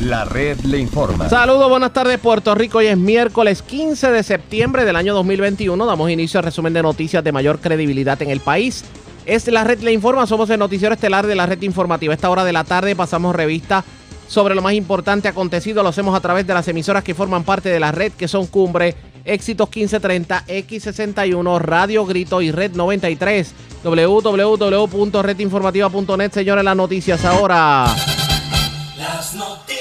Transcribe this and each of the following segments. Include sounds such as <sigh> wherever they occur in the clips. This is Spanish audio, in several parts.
La red le informa. Saludos, buenas tardes Puerto Rico. Hoy es miércoles 15 de septiembre del año 2021. Damos inicio al resumen de noticias de mayor credibilidad en el país. Es la red le informa, somos el noticiero estelar de la red informativa. esta hora de la tarde pasamos revista sobre lo más importante acontecido. Lo hacemos a través de las emisoras que forman parte de la red, que son Cumbre, Éxitos 1530, X61, Radio Grito y Red 93. www.redinformativa.net. Señores, las noticias ahora. Las noticias.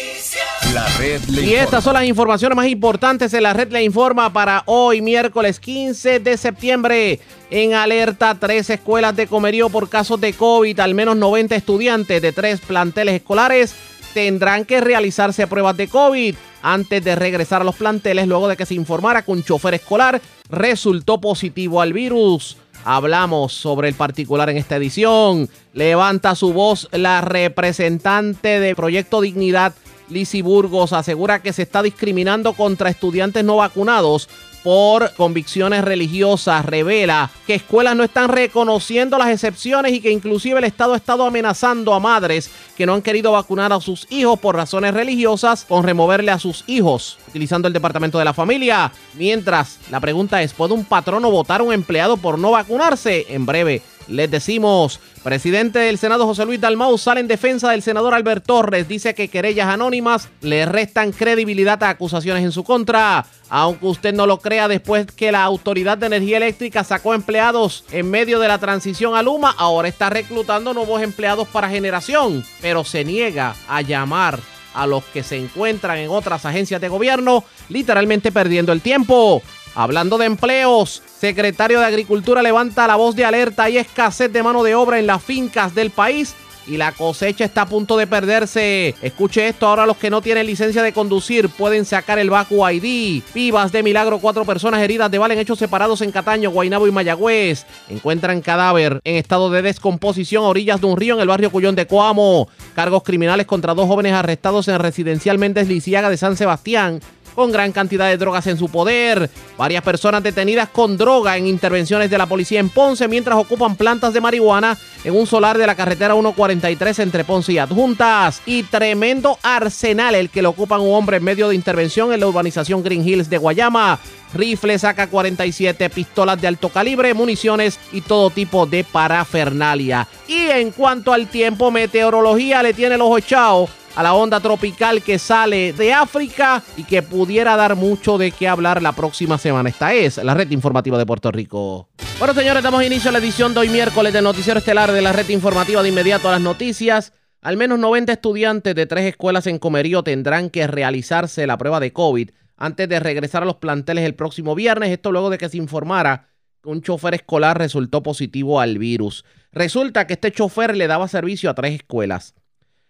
La red le Y estas son las informaciones más importantes en la red le informa para hoy, miércoles 15 de septiembre. En alerta, tres escuelas de comerío por casos de COVID. Al menos 90 estudiantes de tres planteles escolares tendrán que realizarse pruebas de COVID antes de regresar a los planteles luego de que se informara que un chofer escolar resultó positivo al virus. Hablamos sobre el particular en esta edición. Levanta su voz la representante de Proyecto Dignidad, Lizzie Burgos, asegura que se está discriminando contra estudiantes no vacunados por convicciones religiosas. Revela que escuelas no están reconociendo las excepciones y que inclusive el Estado ha estado amenazando a madres que no han querido vacunar a sus hijos por razones religiosas con removerle a sus hijos utilizando el Departamento de la Familia. Mientras, la pregunta es, ¿puede un patrono votar a un empleado por no vacunarse? En breve les decimos, presidente del Senado José Luis Dalmau sale en defensa del senador Albert Torres. Dice que querellas anónimas le restan credibilidad a acusaciones en su contra. Aunque usted no lo crea, después que la Autoridad de Energía Eléctrica sacó empleados en medio de la transición a Luma, ahora está reclutando nuevos empleados para generación, pero se niega a llamar a los que se encuentran en otras agencias de gobierno, literalmente perdiendo el tiempo. Hablando de empleos, secretario de Agricultura levanta la voz de alerta. Hay escasez de mano de obra en las fincas del país y la cosecha está a punto de perderse. Escuche esto, ahora los que no tienen licencia de conducir pueden sacar el Baku ID. Vivas de milagro, cuatro personas heridas de bala en hechos separados en Cataño, Guaynabo y Mayagüez. Encuentran cadáver en estado de descomposición a orillas de un río en el barrio Cuyón de Coamo. Cargos criminales contra dos jóvenes arrestados en residencial Méndez Lisiaga de San Sebastián con gran cantidad de drogas en su poder. Varias personas detenidas con droga en intervenciones de la policía en Ponce mientras ocupan plantas de marihuana en un solar de la carretera 143 entre Ponce y Adjuntas. Y tremendo arsenal el que le ocupan un hombre en medio de intervención en la urbanización Green Hills de Guayama. Rifles AK-47, pistolas de alto calibre, municiones y todo tipo de parafernalia. Y en cuanto al tiempo, meteorología le tiene el ojo echado a la onda tropical que sale de África y que pudiera dar mucho de qué hablar la próxima semana. Esta es la red informativa de Puerto Rico. Bueno, señores, damos inicio a la edición de hoy miércoles del noticiero estelar de la red informativa de inmediato a las noticias. Al menos 90 estudiantes de tres escuelas en Comerío tendrán que realizarse la prueba de COVID antes de regresar a los planteles el próximo viernes. Esto luego de que se informara que un chofer escolar resultó positivo al virus. Resulta que este chofer le daba servicio a tres escuelas.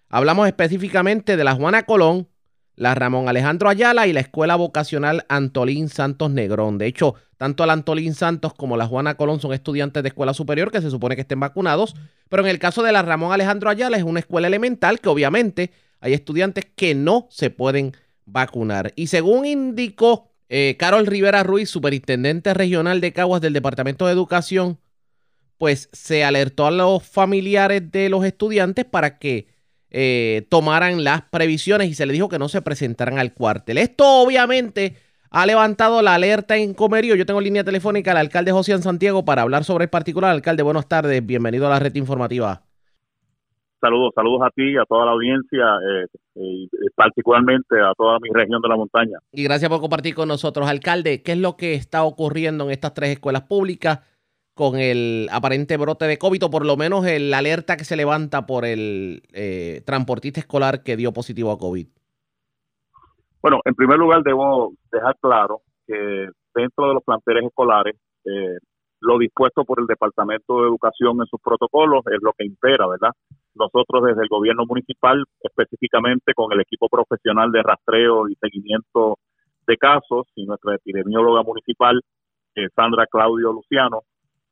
Hablamos específicamente de la Juana Colón, la Ramón Alejandro Ayala y la Escuela Vocacional Antolín Santos Negrón. De hecho, tanto la Antolín Santos como la Juana Colón son estudiantes de escuela superior que se supone que estén vacunados, pero en el caso de la Ramón Alejandro Ayala es una escuela elemental que obviamente hay estudiantes que no se pueden vacunar. Y según indicó eh, Carol Rivera Ruiz, superintendente regional de Caguas del Departamento de Educación, pues se alertó a los familiares de los estudiantes para que eh, tomaran las previsiones y se le dijo que no se presentaran al cuartel. Esto obviamente ha levantado la alerta en Comerío. Yo tengo línea telefónica al alcalde José Santiago para hablar sobre el particular. Alcalde, buenas tardes, bienvenido a la red informativa. Saludos, saludos a ti, a toda la audiencia, eh, y particularmente a toda mi región de la montaña. Y gracias por compartir con nosotros. Alcalde, ¿qué es lo que está ocurriendo en estas tres escuelas públicas? Con el aparente brote de COVID o por lo menos el alerta que se levanta por el eh, transportista escolar que dio positivo a COVID? Bueno, en primer lugar debo dejar claro que dentro de los planteles escolares eh, lo dispuesto por el Departamento de Educación en sus protocolos es lo que impera, ¿verdad? Nosotros desde el gobierno municipal, específicamente con el equipo profesional de rastreo y seguimiento de casos y nuestra epidemióloga municipal, eh, Sandra Claudio Luciano,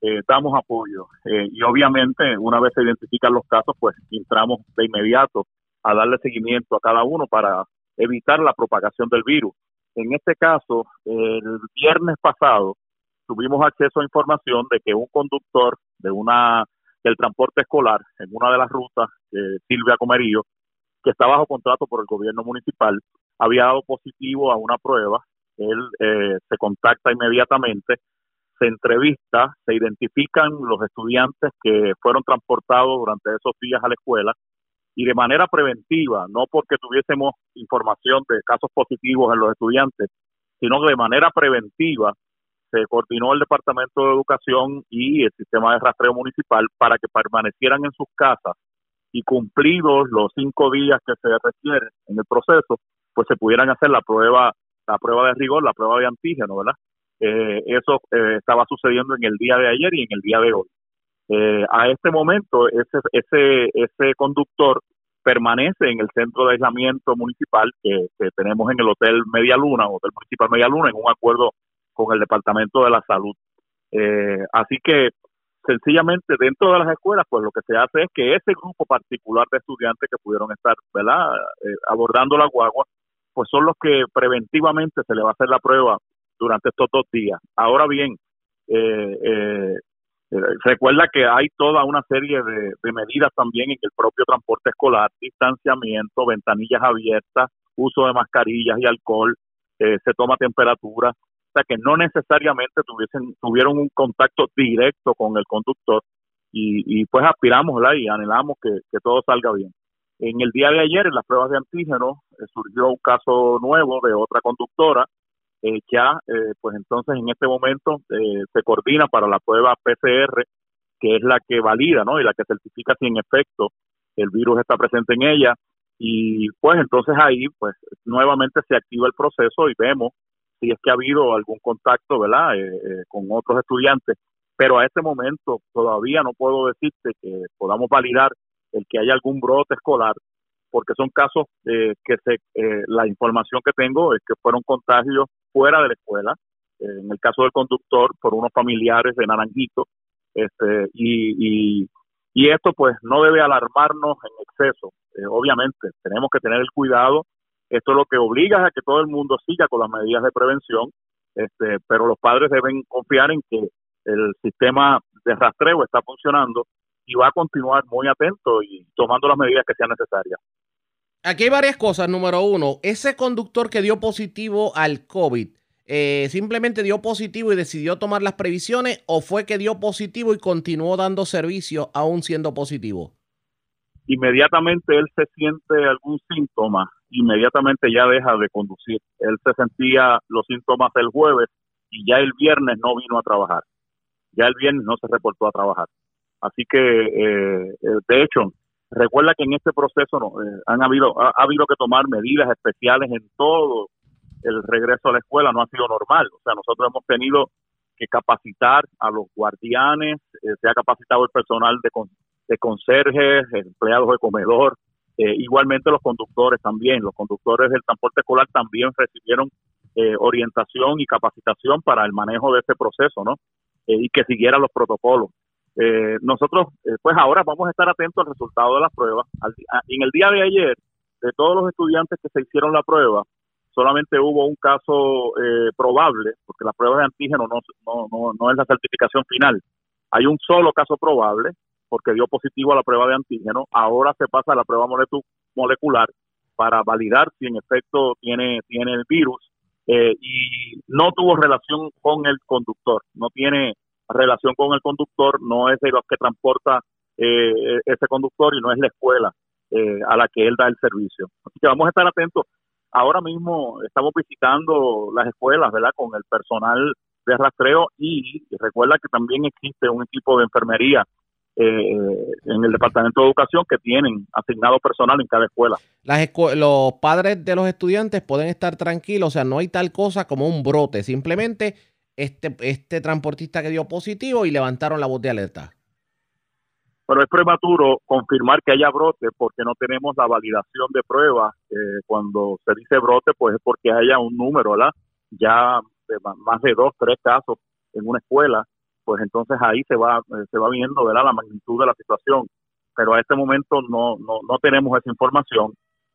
eh, damos apoyo. Eh, y obviamente, una vez se identifican los casos, pues entramos de inmediato a darle seguimiento a cada uno para evitar la propagación del virus. En este caso, el viernes pasado tuvimos acceso a información de que un conductor de una del transporte escolar en una de las rutas, Silvia Comerillo, que está bajo contrato por el gobierno municipal, había dado positivo a una prueba. Él eh, se contacta inmediatamente, se entrevista, se identifican los estudiantes que fueron transportados durante esos días a la escuela y de manera preventiva, no porque tuviésemos información de casos positivos en los estudiantes, sino que de manera preventiva se coordinó el Departamento de Educación y el sistema de rastreo municipal para que permanecieran en sus casas y cumplidos los cinco días que se requieren en el proceso, pues se pudieran hacer la prueba, la prueba de rigor, la prueba de antígeno, ¿verdad? Eh, eso eh, estaba sucediendo en el día de ayer y en el día de hoy. Eh, a este momento, ese, ese, ese conductor permanece en el centro de aislamiento municipal que, tenemos en el Hotel Media Luna, Hotel Municipal Media Luna, en un acuerdo con el Departamento de la Salud. Eh, así que sencillamente dentro de las escuelas, pues lo que se hace es que ese grupo particular de estudiantes que pudieron estar, ¿verdad?, eh, abordando la guagua, pues son los que preventivamente se le va a hacer la prueba durante estos dos días. Ahora bien, eh, eh, recuerda que hay toda una serie de, medidas también en el propio transporte escolar, distanciamiento, ventanillas abiertas, uso de mascarillas y alcohol, se toma temperatura, que no necesariamente tuviesen, tuvieron un contacto directo con el conductor y, pues aspiramos y anhelamos que, todo salga bien. En el día de ayer, en las pruebas de antígeno, eh, surgió un caso nuevo de otra conductora. Eh, ya, eh, pues entonces en este momento se coordina para la prueba PCR, que es la que valida, ¿no? Y la que certifica si en efecto el virus está presente en ella. Y pues entonces ahí, pues nuevamente se activa el proceso y vemos si es que ha habido algún contacto, ¿verdad?, eh, eh, con otros estudiantes, pero a este momento todavía no puedo decirte que podamos validar el que haya algún brote escolar, porque son casos eh, que se, la información que tengo es que fueron contagios fuera de la escuela, en el caso del conductor por unos familiares de Naranjito, este, y, y, y esto pues no debe alarmarnos en exceso. obviamente tenemos que tener el cuidado esto lo que obliga a que todo el mundo siga con las medidas de prevención, este, pero los padres deben confiar en que el sistema de rastreo está funcionando y va a continuar muy atento y tomando las medidas que sean necesarias. Aquí hay varias cosas. Número uno, ese conductor que dio positivo al COVID, eh, simplemente dio positivo y decidió tomar las previsiones o fue que dio positivo y continuó dando servicio aún siendo positivo? Inmediatamente él se siente algún síntoma inmediatamente ya deja de conducir. Él se sentía los síntomas el jueves y ya el viernes no vino a trabajar. Ya el viernes no se reportó a trabajar. Así que, eh, eh, de hecho, recuerda que en este proceso no, eh, han habido, ha, habido que tomar medidas especiales en todo el regreso a la escuela, no ha sido normal. O sea, nosotros hemos tenido que capacitar a los guardianes, se ha capacitado el personal de, de conserjes, empleados de comedor, eh, igualmente los conductores también, los conductores del transporte escolar también recibieron eh, orientación y capacitación para el manejo de este proceso, ¿no? Eh, y que siguieran los protocolos. Nosotros, pues ahora vamos a estar atentos al resultado de las pruebas. en el día de ayer, de todos los estudiantes que se hicieron la prueba, solamente hubo un caso probable, porque la prueba de antígeno no, no, no, no es la certificación final. Hay un solo caso probable, porque dio positivo a la prueba de antígeno, ahora se pasa a la prueba molecular para validar si en efecto tiene, tiene el virus eh, y no tuvo relación con el conductor, no tiene relación con el conductor, no es de los que transporta eh, ese conductor y no es la escuela eh, a la que él da el servicio. Así que vamos a estar atentos. Ahora mismo estamos visitando las escuelas, ¿verdad? Con el personal de rastreo y recuerda que también existe un equipo de enfermería eh, en el Departamento de Educación que tienen asignado personal en cada escuela. Las los padres de los estudiantes pueden estar tranquilos, o sea, no hay tal cosa como un brote, simplemente este, este transportista que dio positivo y levantaron la voz de alerta. Pero es prematuro confirmar que haya brote porque no tenemos la validación de pruebas. Eh, cuando se dice brote, pues es porque haya un número, ¿verdad? Ya de más de dos, tres casos en una escuela pues entonces ahí se va eh, se va viendo ¿verdad? la magnitud de la situación. Pero a este momento no, no, no tenemos esa información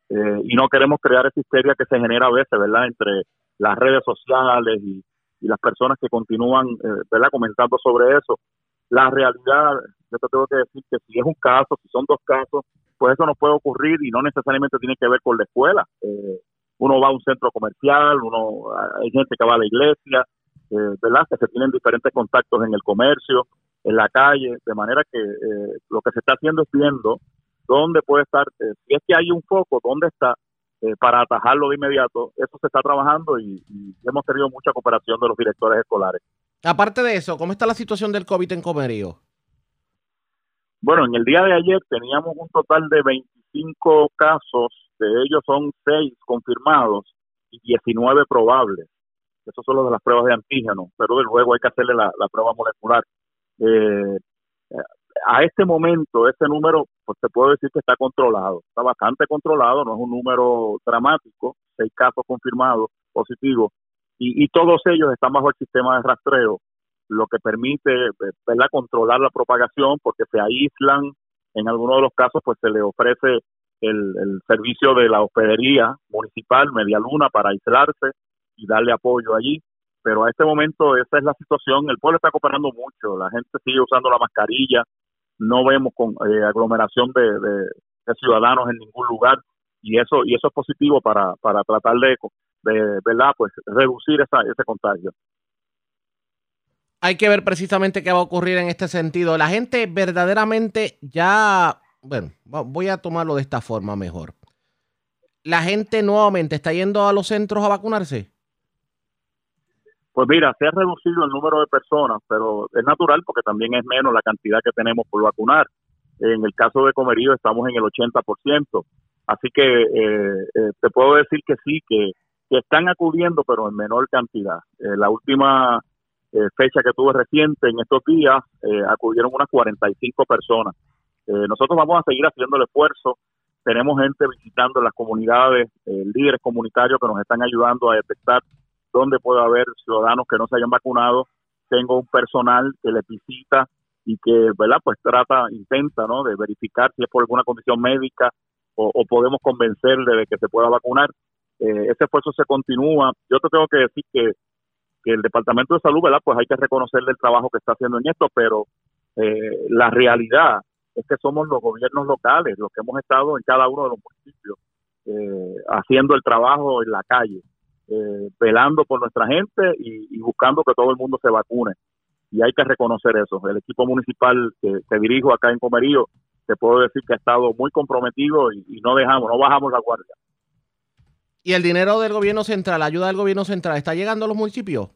eh, y no queremos crear esa histeria que se genera a veces, ¿verdad?, entre las redes sociales y, las personas que continúan, eh, ¿verdad?, comentando sobre eso. La realidad, yo te tengo que decir que si es un caso, si son dos casos, pues eso no puede ocurrir y no necesariamente tiene que ver con la escuela. Eh, uno va a un centro comercial, uno hay gente que va a la iglesia, eh, ¿verdad? Que se tienen diferentes contactos en el comercio, en la calle, de manera que eh, lo que se está haciendo es viendo dónde puede estar, eh, si es que hay un foco, dónde está, eh, para atajarlo de inmediato. Eso se está trabajando y, y hemos tenido mucha cooperación de los directores escolares. Aparte de eso, ¿cómo está la situación del COVID en Comerío? Bueno, en el día de ayer teníamos un total de 25 casos, de ellos son 6 confirmados y 19 probables. Esos son los de las pruebas de antígeno, pero de luego hay que hacerle la, la prueba molecular. Eh, a este momento, ese número, pues te puedo decir que está controlado, está bastante controlado, no es un número dramático, seis casos confirmados positivos, y, todos ellos están bajo el sistema de rastreo, lo que permite ¿verdad? controlar la propagación porque se aíslan, en algunos de los casos pues se le ofrece el, el servicio de la hospedería municipal, Media Luna, para aislarse y darle apoyo allí pero a este momento esa es la situación. El pueblo está cooperando mucho, la gente sigue usando la mascarilla, no vemos con eh, aglomeración de, de, de, ciudadanos en ningún lugar y eso y eso es positivo para, para tratar de, de verdad pues reducir esa, ese contagio. Hay que ver precisamente qué va a ocurrir en este sentido. La gente verdaderamente ya, bueno, voy a tomarlo de esta forma mejor. La gente nuevamente está yendo a los centros a vacunarse. Pues mira, se ha reducido el número de personas, pero es natural porque también es menos la cantidad que tenemos por vacunar. En el caso de Comerío estamos en el 80%. Así que eh, eh, te puedo decir que sí, que, están acudiendo, pero en menor cantidad. Eh, la última eh, fecha que tuve reciente, en estos días, acudieron unas 45 personas. Nosotros vamos a seguir haciendo el esfuerzo. Tenemos gente visitando las comunidades, líderes comunitarios que nos están ayudando a detectar donde puede haber ciudadanos que no se hayan vacunado. Tengo un personal que les visita y que, ¿verdad? Pues trata, intenta, ¿no? De verificar si es por alguna condición médica o, o podemos convencerle de que se pueda vacunar. Eh, ese esfuerzo se continúa. Yo te tengo que decir que, que el Departamento de Salud, ¿verdad? Pues hay que reconocerle el trabajo que está haciendo en esto, pero eh, la realidad es que somos los gobiernos locales los que hemos estado en cada uno de los municipios eh, haciendo el trabajo en la calle eh, velando por nuestra gente y, y, buscando que todo el mundo se vacune. Y hay que reconocer eso. El equipo municipal que, que dirijo acá en Comerío, te puedo decir que ha estado muy comprometido y, y, no dejamos, no bajamos la guardia. ¿Y el dinero del gobierno central, la ayuda del gobierno central, está llegando a los municipios?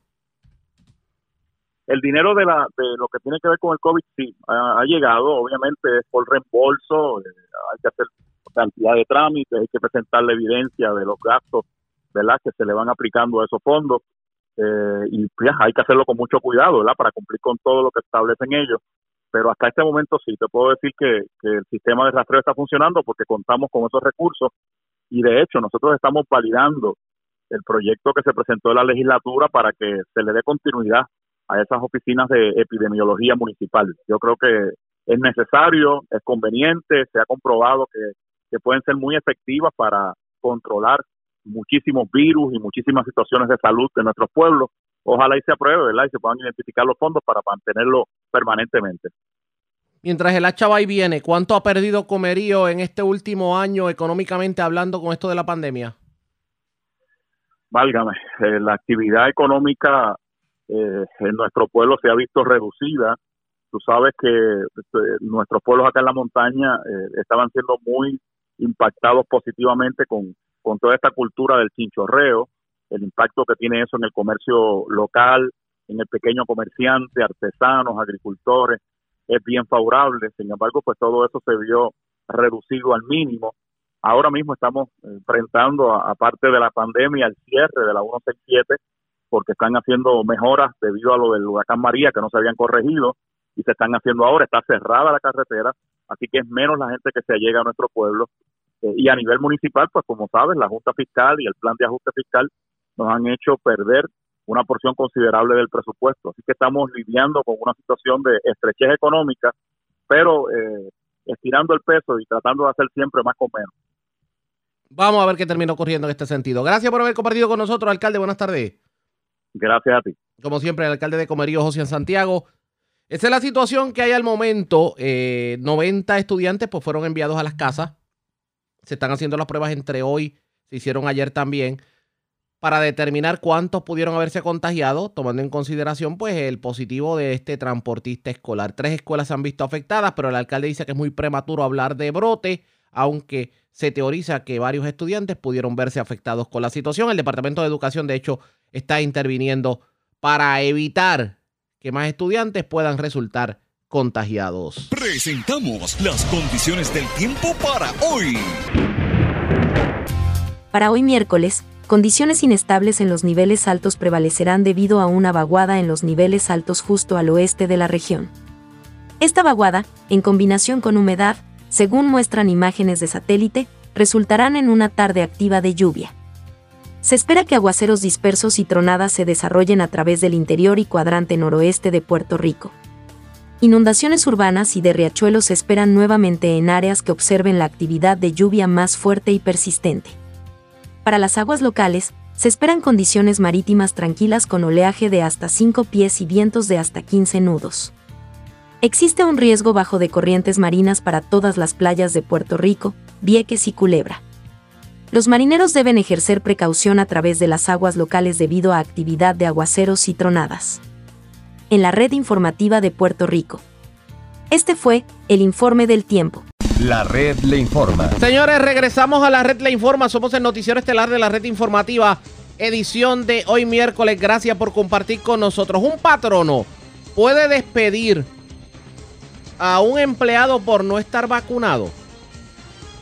El dinero de, la, de lo que tiene que ver con el COVID sí, ha, ha llegado, obviamente es por reembolso, eh, hay que hacer cantidad de trámites, hay que presentar la evidencia de los gastos ¿verdad? Que se le van aplicando a esos fondos eh, y pues, hay que hacerlo con mucho cuidado, ¿verdad? Para cumplir con todo lo que establecen ellos. Pero hasta este momento sí, te puedo decir que, que el sistema de rastreo está funcionando porque contamos con esos recursos y de hecho nosotros estamos validando el proyecto que se presentó en la legislatura para que se le dé continuidad a esas oficinas de epidemiología municipal. Yo creo que es necesario, es conveniente, se ha comprobado que, que pueden ser muy efectivas para controlar muchísimos virus y muchísimas situaciones de salud de nuestros pueblos. Ojalá y se apruebe, ¿verdad? Y se puedan identificar los fondos para mantenerlo permanentemente. Mientras el hacha va y viene, ¿cuánto ha perdido Comerío en este último año económicamente hablando con esto de la pandemia? Válgame, eh, la actividad económica eh, en nuestro pueblo se ha visto reducida. Tú sabes que eh, nuestros pueblos acá en la montaña eh, estaban siendo muy impactados positivamente con con toda esta cultura del chinchorreo, el impacto que tiene eso en el comercio local, en el pequeño comerciante, artesanos, agricultores, es bien favorable. Sin embargo, pues todo eso se vio reducido al mínimo. Ahora mismo estamos enfrentando, aparte de la pandemia, el cierre de la 167, porque están haciendo mejoras debido a lo del huracán María que no se habían corregido y se están haciendo ahora. Está cerrada la carretera, así que es menos la gente que se llega a nuestro pueblo eh, y a nivel municipal, pues como sabes, la Junta Fiscal y el plan de ajuste fiscal nos han hecho perder una porción considerable del presupuesto. Así que estamos lidiando con una situación de estrechez económica, pero eh, estirando el peso y tratando de hacer siempre más con menos. Vamos a ver qué termina ocurriendo en este sentido. Gracias por haber compartido con nosotros, alcalde. Buenas tardes. Gracias a ti. Como siempre, el alcalde de Comerío, José Santiago. Esa es la situación que hay al momento. Eh, 90 estudiantes pues, fueron enviados a las casas. Se están haciendo las pruebas entre hoy, se hicieron ayer también, para determinar cuántos pudieron haberse contagiado, tomando en consideración pues, el positivo de este transportista escolar. Tres escuelas se han visto afectadas, pero el alcalde dice que es muy prematuro hablar de brote, aunque se teoriza que varios estudiantes pudieron verse afectados con la situación. El Departamento de Educación, de hecho, está interviniendo para evitar que más estudiantes puedan resultar contagiados. Presentamos las condiciones del tiempo para hoy. Para hoy miércoles, condiciones inestables en los niveles altos prevalecerán debido a una vaguada en los niveles altos justo al oeste de la región. Esta vaguada, en combinación con humedad, según muestran imágenes de satélite, resultarán en una tarde activa de lluvia. Se espera que aguaceros dispersos y tronadas se desarrollen a través del interior y cuadrante noroeste de Puerto Rico. Inundaciones urbanas y de riachuelos se esperan nuevamente en áreas que observen la actividad de lluvia más fuerte y persistente. Para las aguas locales, se esperan condiciones marítimas tranquilas con oleaje de hasta 5 pies y vientos de hasta 15 nudos. Existe un riesgo bajo de corrientes marinas para todas las playas de Puerto Rico, Vieques y Culebra. Los marineros deben ejercer precaución a través de las aguas locales debido a actividad de aguaceros y tronadas. En la red informativa de Puerto Rico. Este fue el informe del tiempo. La red le informa. Señores, regresamos a la red Le Informa. Somos el noticiero estelar de la red informativa, edición de hoy miércoles. Gracias por compartir con nosotros. Un patrono puede despedir a un empleado por no estar vacunado.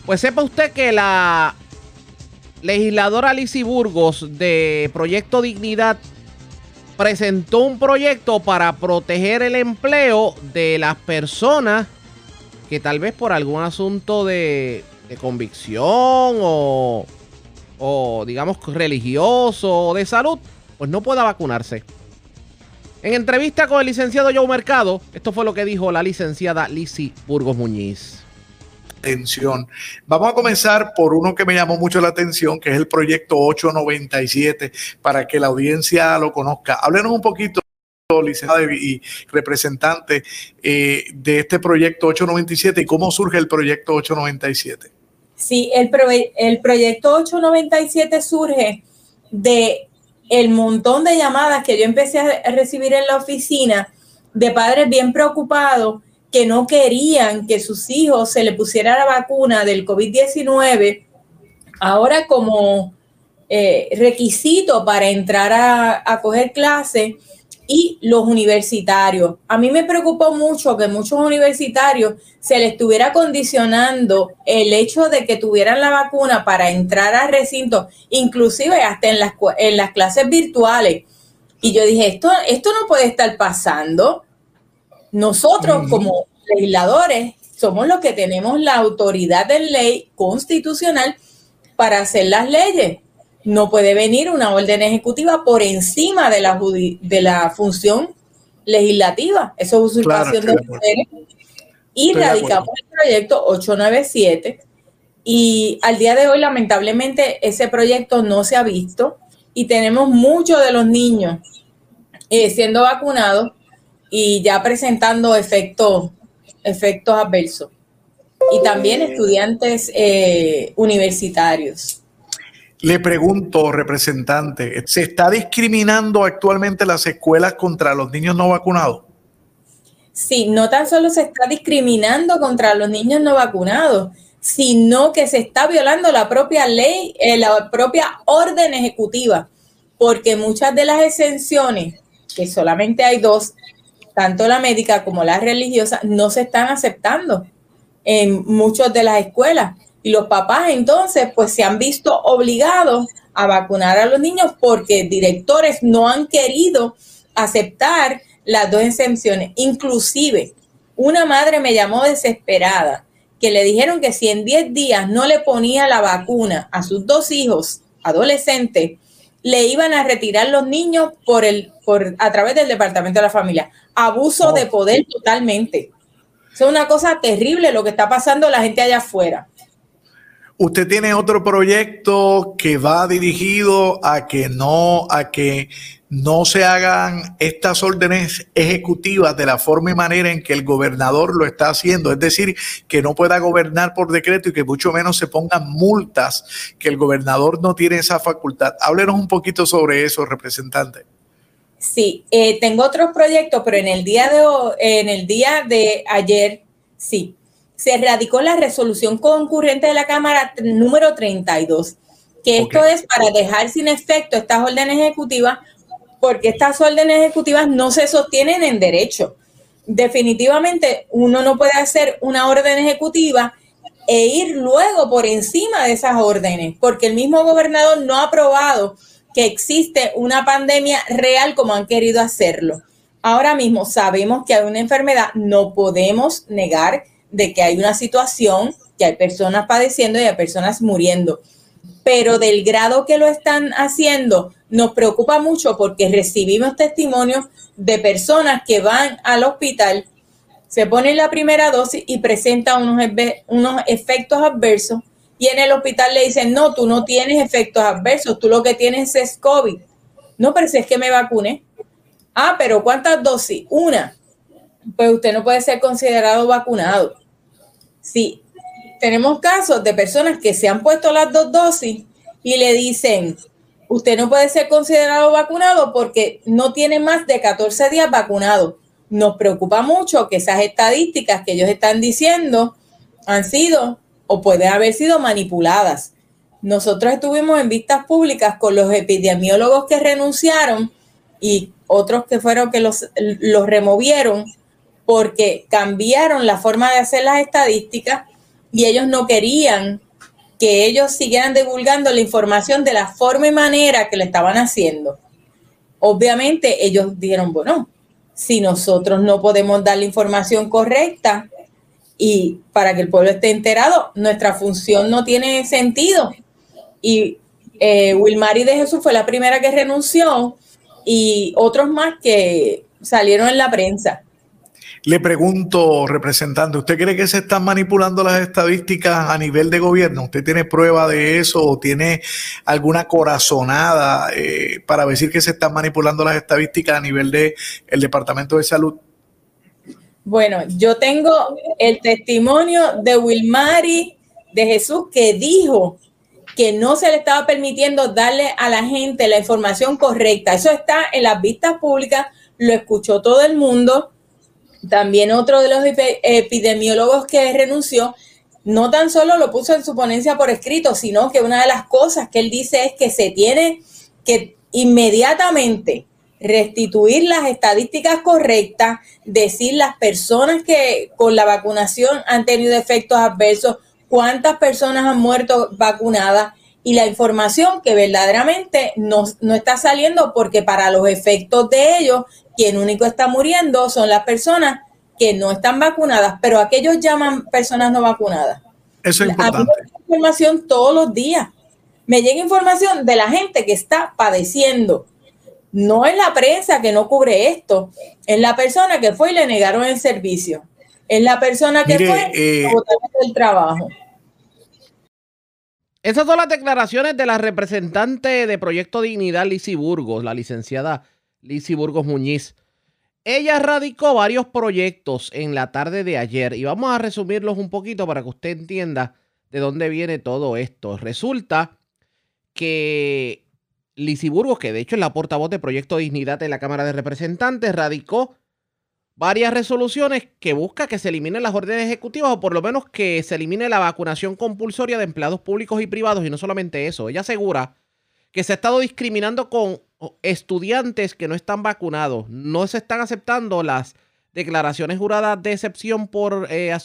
Pues sepa usted que la legisladora Alicia Burgos de Proyecto Dignidad presentó un proyecto para proteger el empleo de las personas que tal vez por algún asunto de, de convicción o, o digamos religioso o de salud, pues no pueda vacunarse. En entrevista con el licenciado Joe Mercado, esto fue lo que dijo la licenciada Lisi Burgos Muñiz Vamos a comenzar por uno que me llamó mucho la atención, que es el proyecto 897, para que la audiencia lo conozca. Háblenos un poquito, licenciada y representante, eh, de este proyecto 897 y cómo surge el proyecto 897. Sí, el, el proyecto 897 surge de el montón de llamadas que yo empecé a recibir en la oficina de padres bien preocupados que no querían que sus hijos se le pusiera la vacuna del COVID-19, ahora como eh, requisito para entrar a, a coger clases y los universitarios. A mí me preocupó mucho que muchos universitarios se les estuviera condicionando el hecho de que tuvieran la vacuna para entrar al recinto, inclusive hasta en las, en las clases virtuales. Y yo dije, esto, esto no puede estar pasando. Nosotros como legisladores somos los que tenemos la autoridad de ley constitucional para hacer las leyes. No puede venir una orden ejecutiva por encima de la, de la función legislativa. Eso es usurpación de poderes. Y radicamos el proyecto 897 y al día de hoy lamentablemente ese proyecto no se ha visto y tenemos muchos de los niños eh, siendo vacunados y ya presentando efectos, efectos adversos. Y también estudiantes eh, universitarios. Le pregunto, representante, ¿se está discriminando actualmente las escuelas contra los niños no vacunados? Sí, no tan solo se está discriminando contra los niños no vacunados, sino que se está violando la propia ley, eh, la propia orden ejecutiva, porque muchas de las exenciones, que solamente hay dos, tanto la médica como la religiosa, no se están aceptando en muchas de las escuelas. Y los papás entonces pues se han visto obligados a vacunar a los niños porque directores no han querido aceptar las dos exenciones. Inclusive, una madre me llamó desesperada que le dijeron que si en 10 días no le ponía la vacuna a sus dos hijos adolescentes, le iban a retirar los niños por el, por, a través del Departamento de la Familia. Abuso de poder totalmente. Es una cosa terrible lo que está pasando la gente allá afuera. Usted tiene otro proyecto que va dirigido a que no, a que no se hagan estas órdenes ejecutivas de la forma y manera en que el gobernador lo está haciendo, es decir, que no pueda gobernar por decreto y que mucho menos se pongan multas, que el gobernador no tiene esa facultad. Háblenos un poquito sobre eso, representante. Sí, eh, tengo otros proyectos, pero en el día de en el día de ayer, sí, se radicó la resolución concurrente de la Cámara número 32, que esto es para dejar sin efecto estas órdenes ejecutivas, porque estas órdenes ejecutivas no se sostienen en derecho. Definitivamente uno no puede hacer una orden ejecutiva e ir luego por encima de esas órdenes, porque el mismo gobernador no ha aprobado que existe una pandemia real como han querido hacerlo. Ahora mismo sabemos que hay una enfermedad, no podemos negar de que hay una situación, que hay personas padeciendo y hay personas muriendo. Pero del grado que lo están haciendo, nos preocupa mucho porque recibimos testimonios de personas que van al hospital, se ponen la primera dosis y presentan unos, unos efectos adversos y en el hospital le dicen, no, tú no tienes efectos adversos, tú lo que tienes es COVID. No, pero si es que me vacuné. Ah, pero ¿cuántas dosis? Una. Pues usted no puede ser considerado vacunado. Sí, tenemos casos de personas que se han puesto las dos dosis y le dicen, usted no puede ser considerado vacunado porque no tiene más de 14 días vacunado. Nos preocupa mucho que esas estadísticas que ellos están diciendo han sido o pueden haber sido manipuladas. Nosotros estuvimos en vistas públicas con los epidemiólogos que renunciaron y otros que fueron que los, los removieron porque cambiaron la forma de hacer las estadísticas y ellos no querían que ellos siguieran divulgando la información de la forma y manera que lo estaban haciendo. Obviamente ellos dijeron, bueno, si nosotros no podemos dar la información correcta y para que el pueblo esté enterado, nuestra función no tiene sentido. Y eh, Wilmary de Jesús fue la primera que renunció y otros más que salieron en la prensa. Le pregunto, representante, ¿usted cree que se están manipulando las estadísticas a nivel de gobierno? ¿Usted tiene prueba de eso o tiene alguna corazonada eh, para decir que se están manipulando las estadísticas a nivel del el Departamento de Salud? Bueno, yo tengo el testimonio de Wilmary de Jesús que dijo que no se le estaba permitiendo darle a la gente la información correcta. Eso está en las vistas públicas, lo escuchó todo el mundo también otro de los epidemiólogos que renunció, no tan solo lo puso en su ponencia por escrito, sino que una de las cosas que él dice es que se tiene que inmediatamente restituir las estadísticas correctas, decir las personas que con la vacunación han tenido efectos adversos, cuántas personas han muerto vacunadas y la información que verdaderamente no, no está saliendo porque para los efectos de ellos quien único está muriendo son las personas que no están vacunadas, pero aquellos llaman personas no vacunadas. Eso es importante. A mí me información todos los días. Me llega información de la gente que está padeciendo. No es la prensa que no cubre esto, es la persona que fue y le negaron el servicio. Es la persona que fue y eh, el trabajo. Esas son las declaraciones de la representante de Proyecto Dignidad, Lizy Burgos, la licenciada Lizy Burgos Muñiz. Ella radicó varios proyectos en la tarde de ayer y vamos a resumirlos un poquito para que usted entienda de dónde viene todo esto. Resulta que Lizy Burgos, que de hecho es la portavoz de Proyecto Dignidad en la Cámara de Representantes, radicó varias resoluciones que busca que se eliminen las órdenes ejecutivas o por lo menos que se elimine la vacunación compulsoria de empleados públicos y privados y no solamente eso. Ella asegura que se ha estado discriminando con estudiantes que no están vacunados. No se están aceptando las declaraciones juradas de excepción por eh,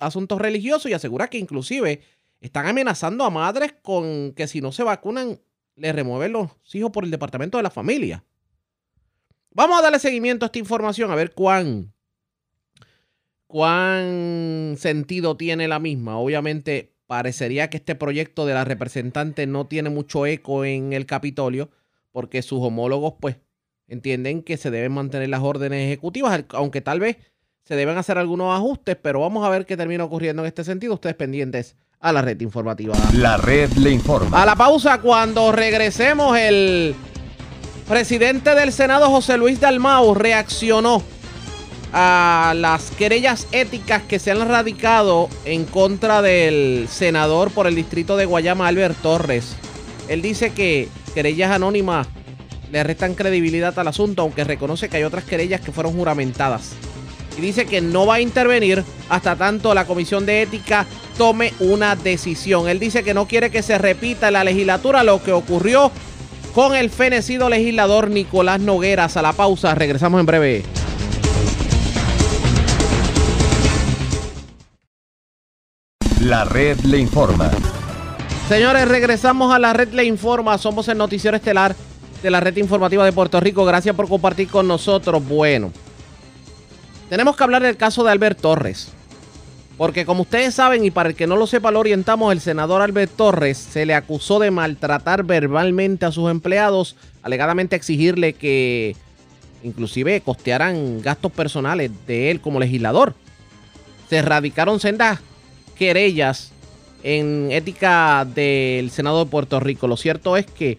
asuntos religiosos y asegura que inclusive están amenazando a madres con que si no se vacunan le remueven los hijos por el departamento de la familia. Vamos a darle seguimiento a esta información a ver cuán cuán sentido tiene la misma. Obviamente parecería que este proyecto de la representante no tiene mucho eco en el Capitolio, porque sus homólogos, pues, entienden que se deben mantener las órdenes ejecutivas, aunque tal vez se deben hacer algunos ajustes, pero vamos a ver qué termina ocurriendo en este sentido. Ustedes pendientes a la red informativa. La red le informa. A la pausa, cuando regresemos, el presidente del Senado, José Luis Dalmau, reaccionó a las querellas éticas que se han radicado en contra del senador por el distrito de Guayama, Albert Torres. Él dice que querellas anónimas le restan credibilidad al asunto, aunque reconoce que hay otras querellas que fueron juramentadas. Y dice que no va a intervenir hasta tanto la Comisión de Ética tome una decisión. Él dice que no quiere que se repita en la legislatura lo que ocurrió con el fenecido legislador Nicolás Nogueras. A la pausa, regresamos en breve. La red le informa. Señores, regresamos a la red Le Informa. Somos el noticiero estelar de la red informativa de Puerto Rico. Gracias por compartir con nosotros. Bueno, tenemos que hablar del caso de Albert Torres. Porque como ustedes saben, y para el que no lo sepa, lo orientamos, el senador Albert Torres se le acusó de maltratar verbalmente a sus empleados, alegadamente exigirle que inclusive costearan gastos personales de él como legislador. Se erradicaron sendas querellas en ética del Senado de Puerto Rico. Lo cierto es que,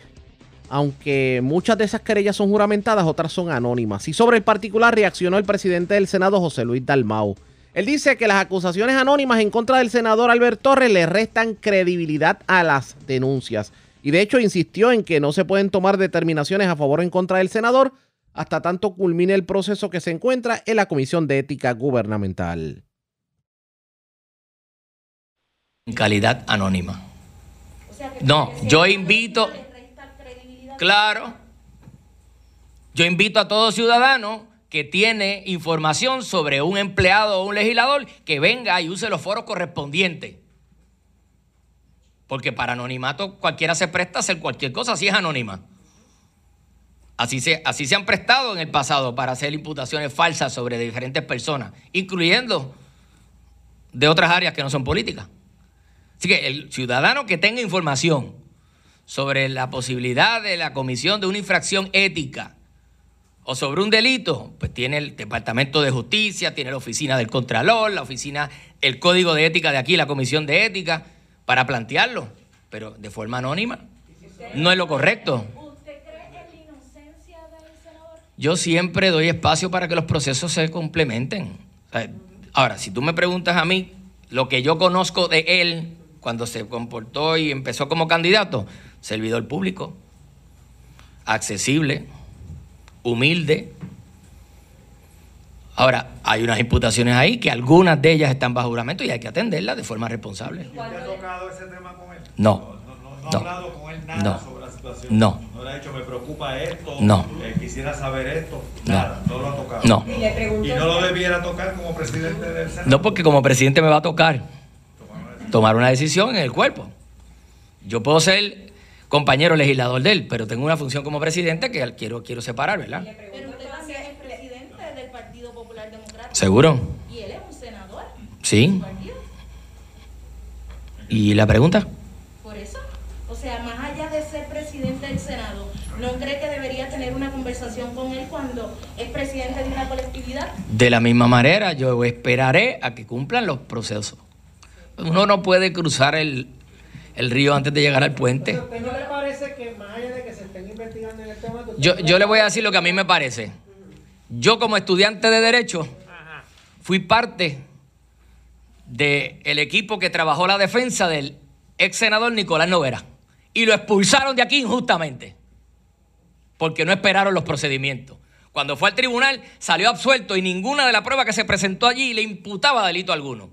aunque muchas de esas querellas son juramentadas, otras son anónimas. Y sobre el particular reaccionó el presidente del Senado, José Luis Dalmau. Él dice que las acusaciones anónimas en contra del senador Albert Torres le restan credibilidad a las denuncias. Y de hecho insistió en que no se pueden tomar determinaciones a favor o en contra del senador hasta tanto culmine el proceso que se encuentra en la Comisión de Ética Gubernamental. En calidad anónima. No, yo invito, claro, yo invito a todo ciudadano que tiene información sobre un empleado o un legislador que venga y use los foros correspondientes. Porque para anonimato cualquiera se presta a hacer cualquier cosa, así es anónima. Así se, así se han prestado en el pasado para hacer imputaciones falsas sobre diferentes personas, incluyendo de otras áreas que no son políticas. Así que el ciudadano que tenga información sobre la posibilidad de la comisión de una infracción ética o sobre un delito, pues tiene el Departamento de Justicia, tiene la Oficina del Contralor, la oficina, el Código de Ética de aquí, la Comisión de Ética, para plantearlo, pero de forma anónima. No es lo correcto. Yo siempre doy espacio para que los procesos se complementen. Ahora, si tú me preguntas a mí lo que yo conozco de él cuando se comportó y empezó como candidato, servidor público, accesible, humilde. Ahora, hay unas imputaciones ahí que algunas de ellas están bajo juramento y hay que atenderlas de forma responsable. ¿Te ha tocado ese tema con él? No. No, no, no, No. ha hablado con él nada No. sobre la situación. No. No le ha dicho, me preocupa esto. No. eh, quisiera saber esto. No. Nada, no lo ha tocado. No. Y le pregunto Y no lo debiera tocar como presidente del Senado. No porque como presidente me va a tocar tomar una decisión en el cuerpo. Yo puedo ser compañero legislador de él, pero tengo una función como presidente que quiero, quiero separar, ¿verdad? Pero usted también es presidente del Partido Popular Democrático. ¿Seguro? Y él es un senador. Sí. ¿Y la pregunta? Por eso. O sea, más allá de ser presidente del Senado, ¿no cree que debería tener una conversación con él cuando es presidente de una colectividad? De la misma manera, yo esperaré a que cumplan los procesos. Uno no puede cruzar el, el río antes de llegar al puente. ¿No le parece que más allá de que se estén investigando en el tema... que usted Yo, yo le voy a decir lo que a mí me parece. Yo como estudiante de Derecho fui parte del equipo que trabajó la defensa del ex senador Nicolás Noguera. Y lo expulsaron de aquí injustamente. Porque no esperaron los procedimientos. Cuando fue al tribunal salió absuelto y ninguna de las pruebas que se presentó allí le imputaba delito alguno.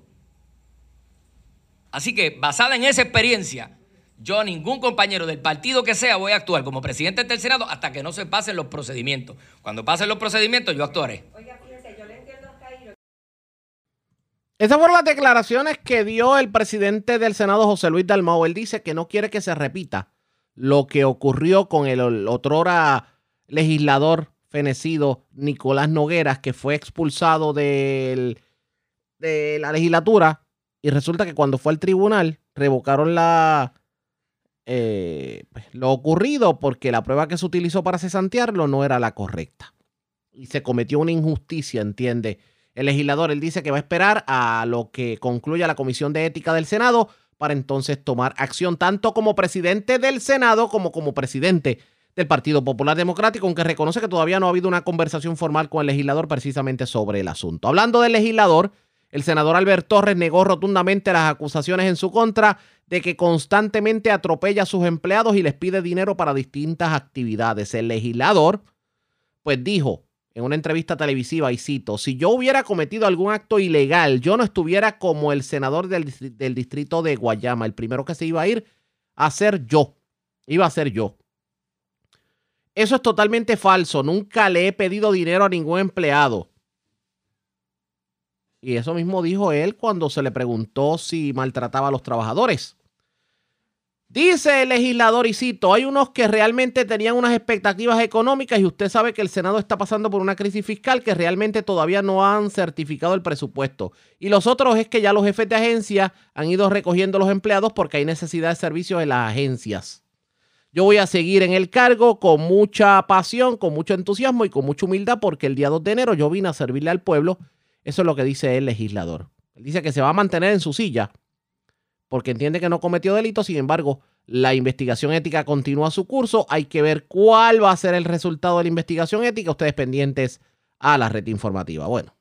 Así que basada en esa experiencia, yo a ningún compañero del partido que sea voy a actuar como presidente del Senado hasta que no se pasen los procedimientos. Cuando pasen los procedimientos yo actuaré. Esas fueron las declaraciones que dio el presidente del Senado, José Luis Dalmau. Él dice que no quiere que se repita lo que ocurrió con el otrora legislador fenecido Nicolás Nogueras, que fue expulsado del- de la legislatura. Y resulta que cuando fue al tribunal, revocaron la, eh, pues, lo ocurrido porque la prueba que se utilizó para cesantearlo no era la correcta. Y se cometió una injusticia, entiende el legislador. Él dice que va a esperar a lo que concluya la Comisión de Ética del Senado para entonces tomar acción, tanto como presidente del Senado como como presidente del Partido Popular Democrático, aunque reconoce que todavía no ha habido una conversación formal con el legislador precisamente sobre el asunto. Hablando del legislador, el senador Albert Torres negó rotundamente las acusaciones en su contra de que constantemente atropella a sus empleados y les pide dinero para distintas actividades. El legislador, pues dijo en una entrevista televisiva, y cito, si yo hubiera cometido algún acto ilegal, yo no estuviera como el senador del, del distrito de Guayama. El primero que se iba a ir a ser yo. Iba a ser yo. Eso es totalmente falso. Nunca le he pedido dinero a ningún empleado. Y eso mismo dijo él cuando se le preguntó si maltrataba a los trabajadores. Dice el legislador, y cito, hay unos que realmente tenían unas expectativas económicas y usted sabe que el Senado está pasando por una crisis fiscal que realmente todavía no han certificado el presupuesto. Y los otros es que ya los jefes de agencia han ido recogiendo los empleados porque hay necesidad de servicios en las agencias. Yo voy a seguir en el cargo con mucha pasión, con mucho entusiasmo y con mucha humildad porque el día 2 de enero yo vine a servirle al pueblo. Eso es lo que dice el legislador. Él dice que se va a mantener en su silla porque entiende que no cometió delito. Sin embargo, la investigación ética continúa su curso. Hay que ver cuál va a ser el resultado de la investigación ética. Ustedes pendientes a la red informativa. Bueno,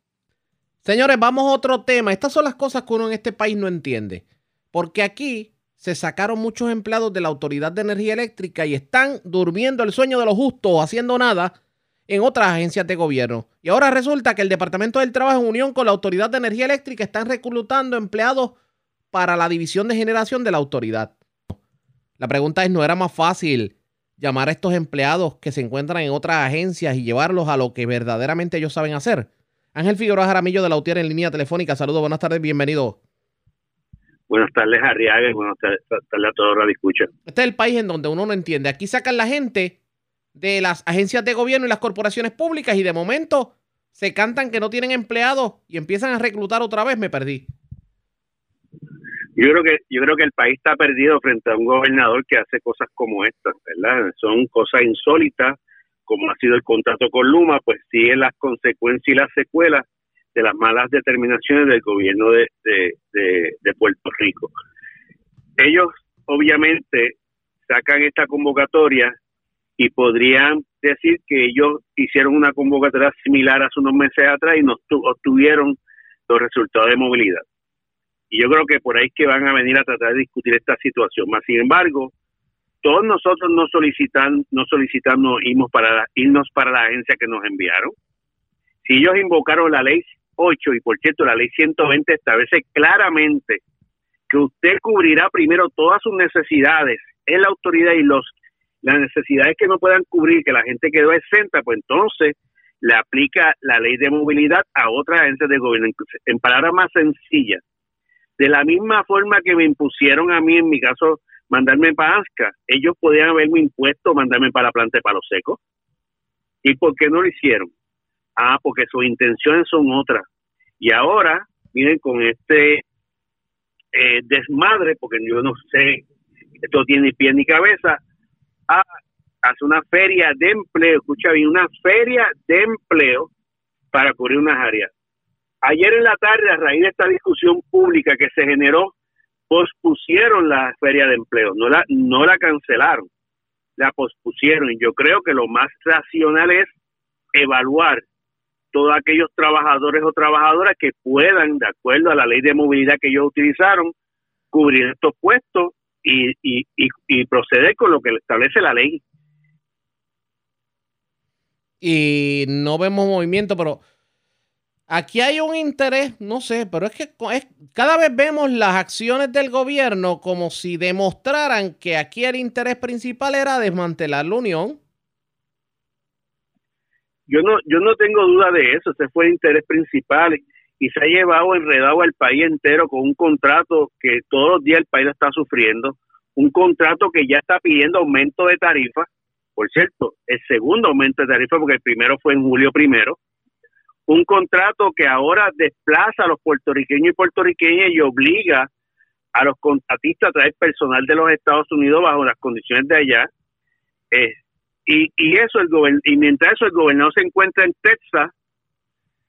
señores, vamos a otro tema. Estas son las cosas que uno en este país no entiende. Porque aquí se sacaron muchos empleados de la Autoridad de Energía Eléctrica y están durmiendo el sueño de los justos, haciendo nada en otras agencias de gobierno. Y ahora resulta que el Departamento del Trabajo en unión con la Autoridad de Energía Eléctrica están reclutando empleados para la división de generación de la autoridad. La pregunta es, ¿no era más fácil llamar a estos empleados que se encuentran en otras agencias y llevarlos a lo que verdaderamente ellos saben hacer? Ángel Figueroa Jaramillo de la UTIER en línea telefónica. Saludos, buenas tardes, bienvenido. Buenas tardes, Arriaga, buenas tardes a todos los escucha. Este es el país en donde uno no entiende. Aquí sacan la gente de las agencias de gobierno y las corporaciones públicas y de momento se cantan que no tienen empleados y empiezan a reclutar otra vez. Me perdí. Yo creo que yo creo que el país está perdido frente a un gobernador que hace cosas como estas, ¿verdad? Son cosas insólitas, como ha sido el contrato con Luma, pues sigue las consecuencias y las secuelas de las malas determinaciones del gobierno de, de, Puerto Rico. Ellos obviamente sacan esta convocatoria y podrían decir que ellos hicieron una convocatoria similar hace unos meses atrás y no obtuvieron los resultados de movilidad. Y yo creo que por ahí es que van a venir a tratar de discutir esta situación. Más sin embargo, todos nosotros no solicitan, no solicitamos irnos para, irnos para la agencia que nos enviaron. Si ellos invocaron la ley 8 y por cierto la ley 120 establece claramente que usted cubrirá primero todas sus necesidades en la autoridad y los las necesidades que no puedan cubrir, que la gente quedó exenta, pues entonces le aplica la ley de movilidad a otras agencias de gobierno. En palabras más sencillas, de la misma forma que me impusieron a mí, en mi caso, mandarme para ASCA, ellos podían haberme impuesto mandarme para la planta de palo seco. ¿Y por qué no lo hicieron? Ah, porque sus intenciones son otras. Y ahora miren con este eh, desmadre, porque yo no sé, esto tiene pie ni cabeza, hace una feria de empleo, escucha bien, una feria de empleo para cubrir unas áreas. Ayer en la tarde, a raíz de esta discusión pública que se generó, pospusieron la feria de empleo, no la, no la cancelaron, la pospusieron. Y yo creo que lo más racional es evaluar todos aquellos trabajadores o trabajadoras que puedan, de acuerdo a la ley de movilidad que ellos utilizaron, cubrir estos puestos y, y, y, proceder con lo que establece la ley. Y no vemos movimiento, pero aquí hay un interés, no sé, pero es que es, cada vez vemos las acciones del gobierno como si demostraran que aquí el interés principal era desmantelar la unión. Yo no, yo no tengo duda de eso, ese fue el interés principal y se ha llevado enredado al país entero con un contrato que todos los días el país está sufriendo, un contrato que ya está pidiendo aumento de tarifa, por cierto, el segundo aumento de tarifa porque el primero fue en julio primero, un contrato que ahora desplaza a los puertorriqueños y puertorriqueñas y obliga a los contratistas a traer personal de los Estados Unidos bajo las condiciones de allá. Eh, y, y eso el y mientras eso el gobernador se encuentra en Texas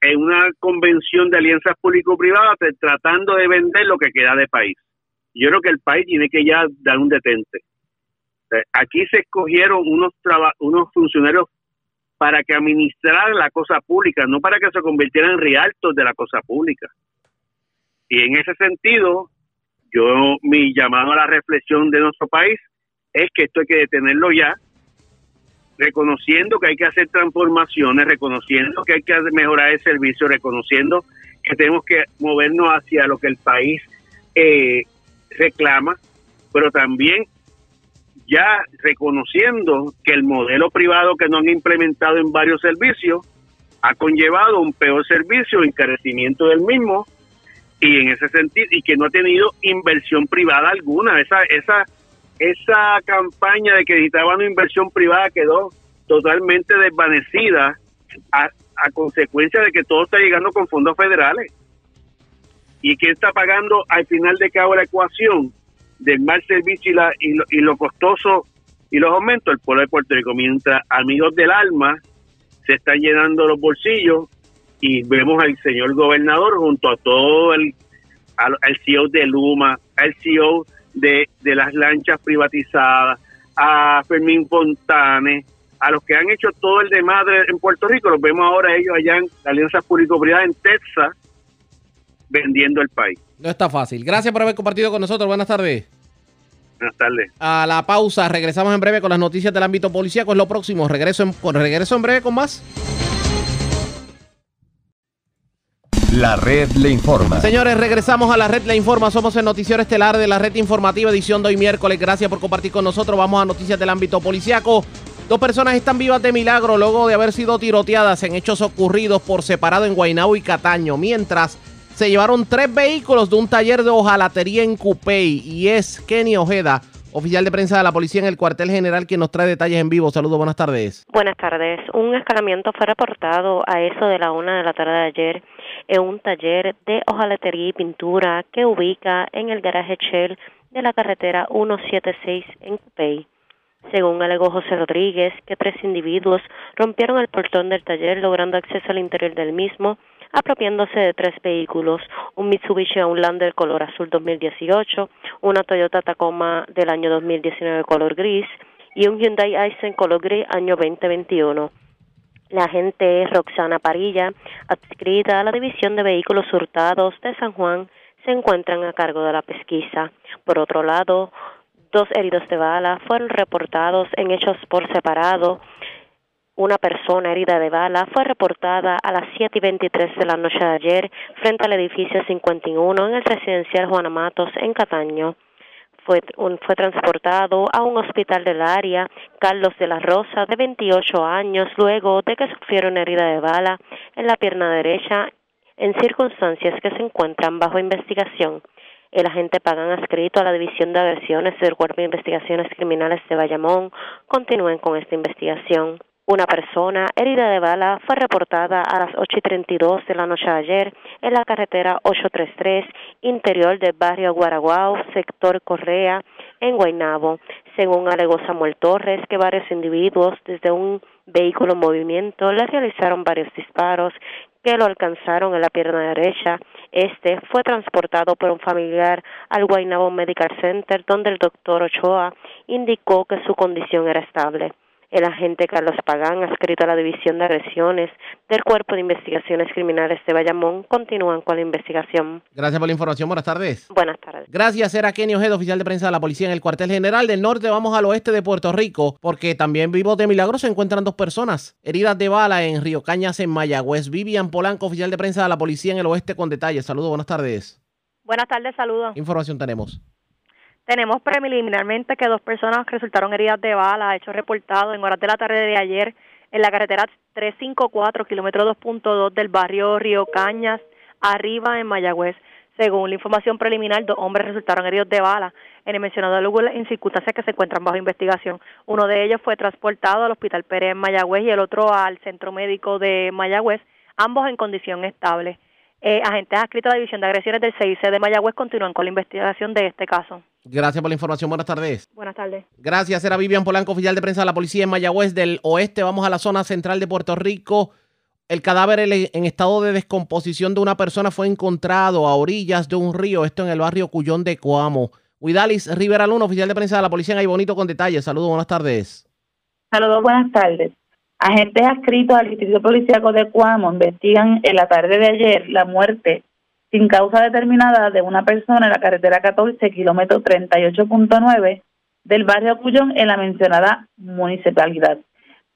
en una convención de alianzas público-privadas tratando de vender lo que queda de país. Yo creo que el país tiene que ya dar un detente. Eh, Aquí se escogieron unos traba- unos funcionarios para que administraran la cosa pública, no para que se convirtieran en rialtos de la cosa pública. Y en ese sentido, yo mi llamado a la reflexión de nuestro país es que esto hay que detenerlo ya, reconociendo que hay que hacer transformaciones, reconociendo que hay que mejorar el servicio, reconociendo que tenemos que movernos hacia lo que el país eh, reclama, pero también ya reconociendo que el modelo privado que no han implementado en varios servicios ha conllevado un peor servicio, encarecimiento del mismo y en ese sentido y que no ha tenido inversión privada alguna. Esa esa esa campaña de que necesitaban una inversión privada quedó totalmente desvanecida a, consecuencia de que todo está llegando con fondos federales. ¿Y quién está pagando al final de cabo la ecuación del mal servicio y, la, y, lo, y lo costoso y los aumentos? El pueblo de Puerto Rico. Mientras amigos del alma se están llenando los bolsillos y vemos al señor gobernador junto a todo el al, al CEO de Luma, al CEO de, de las lanchas privatizadas, a Fermín Fontane, a los que han hecho todo el de madre en Puerto Rico, los vemos ahora ellos allá en la Alianza Público-Privada en Texas vendiendo el país. No está fácil. Gracias por haber compartido con nosotros. Buenas tardes. Buenas tardes. A la pausa, regresamos en breve con las noticias del ámbito policíaco. Es lo próximo. Regreso en, con- regreso en breve con más. La red le informa. Señores, regresamos a la red Le Informa. Somos el noticiero estelar de la red informativa edición de hoy miércoles. Gracias por compartir con nosotros. Vamos a noticias del ámbito policiaco. Dos personas están vivas de milagro luego de haber sido tiroteadas en hechos ocurridos por separado en Guaynabo y Cataño. Mientras se llevaron tres vehículos de un taller de hojalatería en Cupey. Y es Kenny Ojeda, oficial de prensa de la policía en el cuartel general, quien nos trae detalles en vivo. Saludos, buenas tardes. Buenas tardes. Un escalamiento fue reportado a eso de la una de la tarde de ayer en un taller de hojalatería y pintura que ubica en el garaje Shell de la carretera 176 en Cupey. Según alegó José Rodríguez, que tres individuos rompieron el portón del taller logrando acceso al interior del mismo, apropiándose de tres vehículos, un Mitsubishi Outlander color azul 2018, una Toyota Tacoma del año 2019 color gris y un Hyundai Accent color gris año 2021. La agente Roxana Parilla, adscrita a la División de Vehículos Hurtados de San Juan, se encuentran a cargo de la pesquisa. Por otro lado, dos heridos de bala fueron reportados en hechos por separado. Una persona herida de bala fue reportada a las 7 y 23 de la noche de ayer frente al edificio 51 en el residencial Juana Matos en Cataño fue, un- fue transportado a un hospital del área, Carlos de la Rosa, de 28 años, luego de que sufriera una herida de bala en la pierna derecha en circunstancias que se encuentran bajo investigación. El agente Pagan adscrito a la División de Agresiones del Cuerpo de Investigaciones Criminales de Bayamón continúen con esta investigación. Una persona herida de bala fue reportada a las 8 y 32 de la noche de ayer en la carretera 833 interior del barrio Guaraguao, sector Correa, en Guaynabo. Según alegó Samuel Torres, que varios individuos desde un vehículo en movimiento le realizaron varios disparos que lo alcanzaron en la pierna derecha. Este fue transportado por un familiar al Guaynabo Medical Center, donde el doctor Ochoa indicó que su condición era estable. El agente Carlos Pagán, adscrito a la División de Agresiones del Cuerpo de Investigaciones Criminales de Bayamón, continúan con la investigación. Gracias por la información. Buenas tardes. Buenas tardes. Gracias, era Kenny Ojeda, oficial de prensa de la policía en el cuartel general del norte. Vamos al oeste de Puerto Rico, porque también vivos de milagro se encuentran dos personas heridas de bala en Río Cañas, en Mayagüez. Vivian Polanco, oficial de prensa de la policía en el oeste, con detalles. Saludos, buenas tardes. Buenas tardes, saludos. ¿Qué información tenemos? Tenemos preliminarmente que dos personas resultaron heridas de bala, hecho reportado en horas de la tarde de ayer en la carretera 354, kilómetro 2.2 del barrio Río Cañas, arriba en Mayagüez. Según la información preliminar, dos hombres resultaron heridos de bala en el mencionado lugar en circunstancias que se encuentran bajo investigación. Uno de ellos fue transportado al Hospital Pérez en Mayagüez y el otro al Centro Médico de Mayagüez, ambos en condición estable. Eh, agentes adscritos a la División de Agresiones del CIC de Mayagüez continúan con la investigación de este caso. Gracias por la información. Buenas tardes. Buenas tardes. Gracias, era Vivian Polanco, oficial de prensa de la policía en Mayagüez del oeste. Vamos a la zona central de Puerto Rico. El cadáver en estado de descomposición de una persona fue encontrado a orillas de un río, esto en el barrio Cuyón de Coamo. Huidalis Rivera Luna, oficial de prensa de la policía en Ay Bonito con detalles. Saludos, buenas tardes. Saludos, buenas tardes. Agentes adscritos al Distrito Policíaco de Cuamo investigan en la tarde de ayer la muerte sin causa determinada de una persona en la carretera 14, kilómetro 38.9 del barrio Cuyón en la mencionada municipalidad.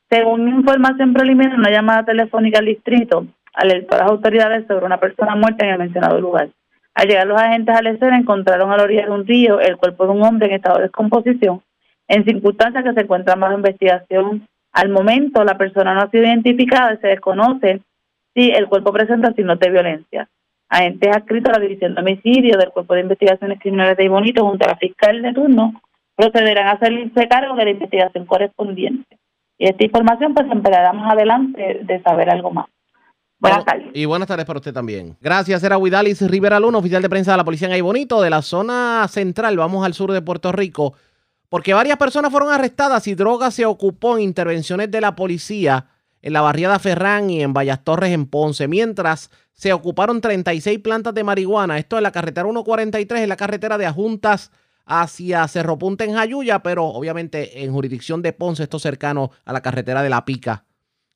Según información preliminar, una llamada telefónica al distrito alertó a las autoridades sobre una persona muerta en el mencionado lugar. Al llegar los agentes a la escena encontraron a la orilla de un río el cuerpo de un hombre en estado de descomposición, en circunstancias que se encuentran bajo investigación. Al momento, la persona no ha sido identificada y se desconoce si el cuerpo presenta signos de violencia. Agentes adscritos a la División de Homicidio del Cuerpo de Investigaciones Criminales de Ibonito junto a la fiscal de turno procederán a hacerse cargo de la investigación correspondiente. Y esta información pues se empleará más adelante de saber algo más. Buenas tardes. Y buenas tardes para usted también. Gracias, era Huidalis Rivera Luna, oficial de prensa de la policía en Bonito, de la zona central. Vamos al sur de Puerto Rico, porque varias personas fueron arrestadas y droga se ocupó en intervenciones de la policía en la barriada Ferrán y en Vallas Torres en Ponce, mientras se ocuparon 36 plantas de marihuana. Esto es la carretera 143, en la carretera de Ajuntas hacia Cerro Punta en Jayuya, pero obviamente en jurisdicción de Ponce, esto cercano a la carretera de La Pica.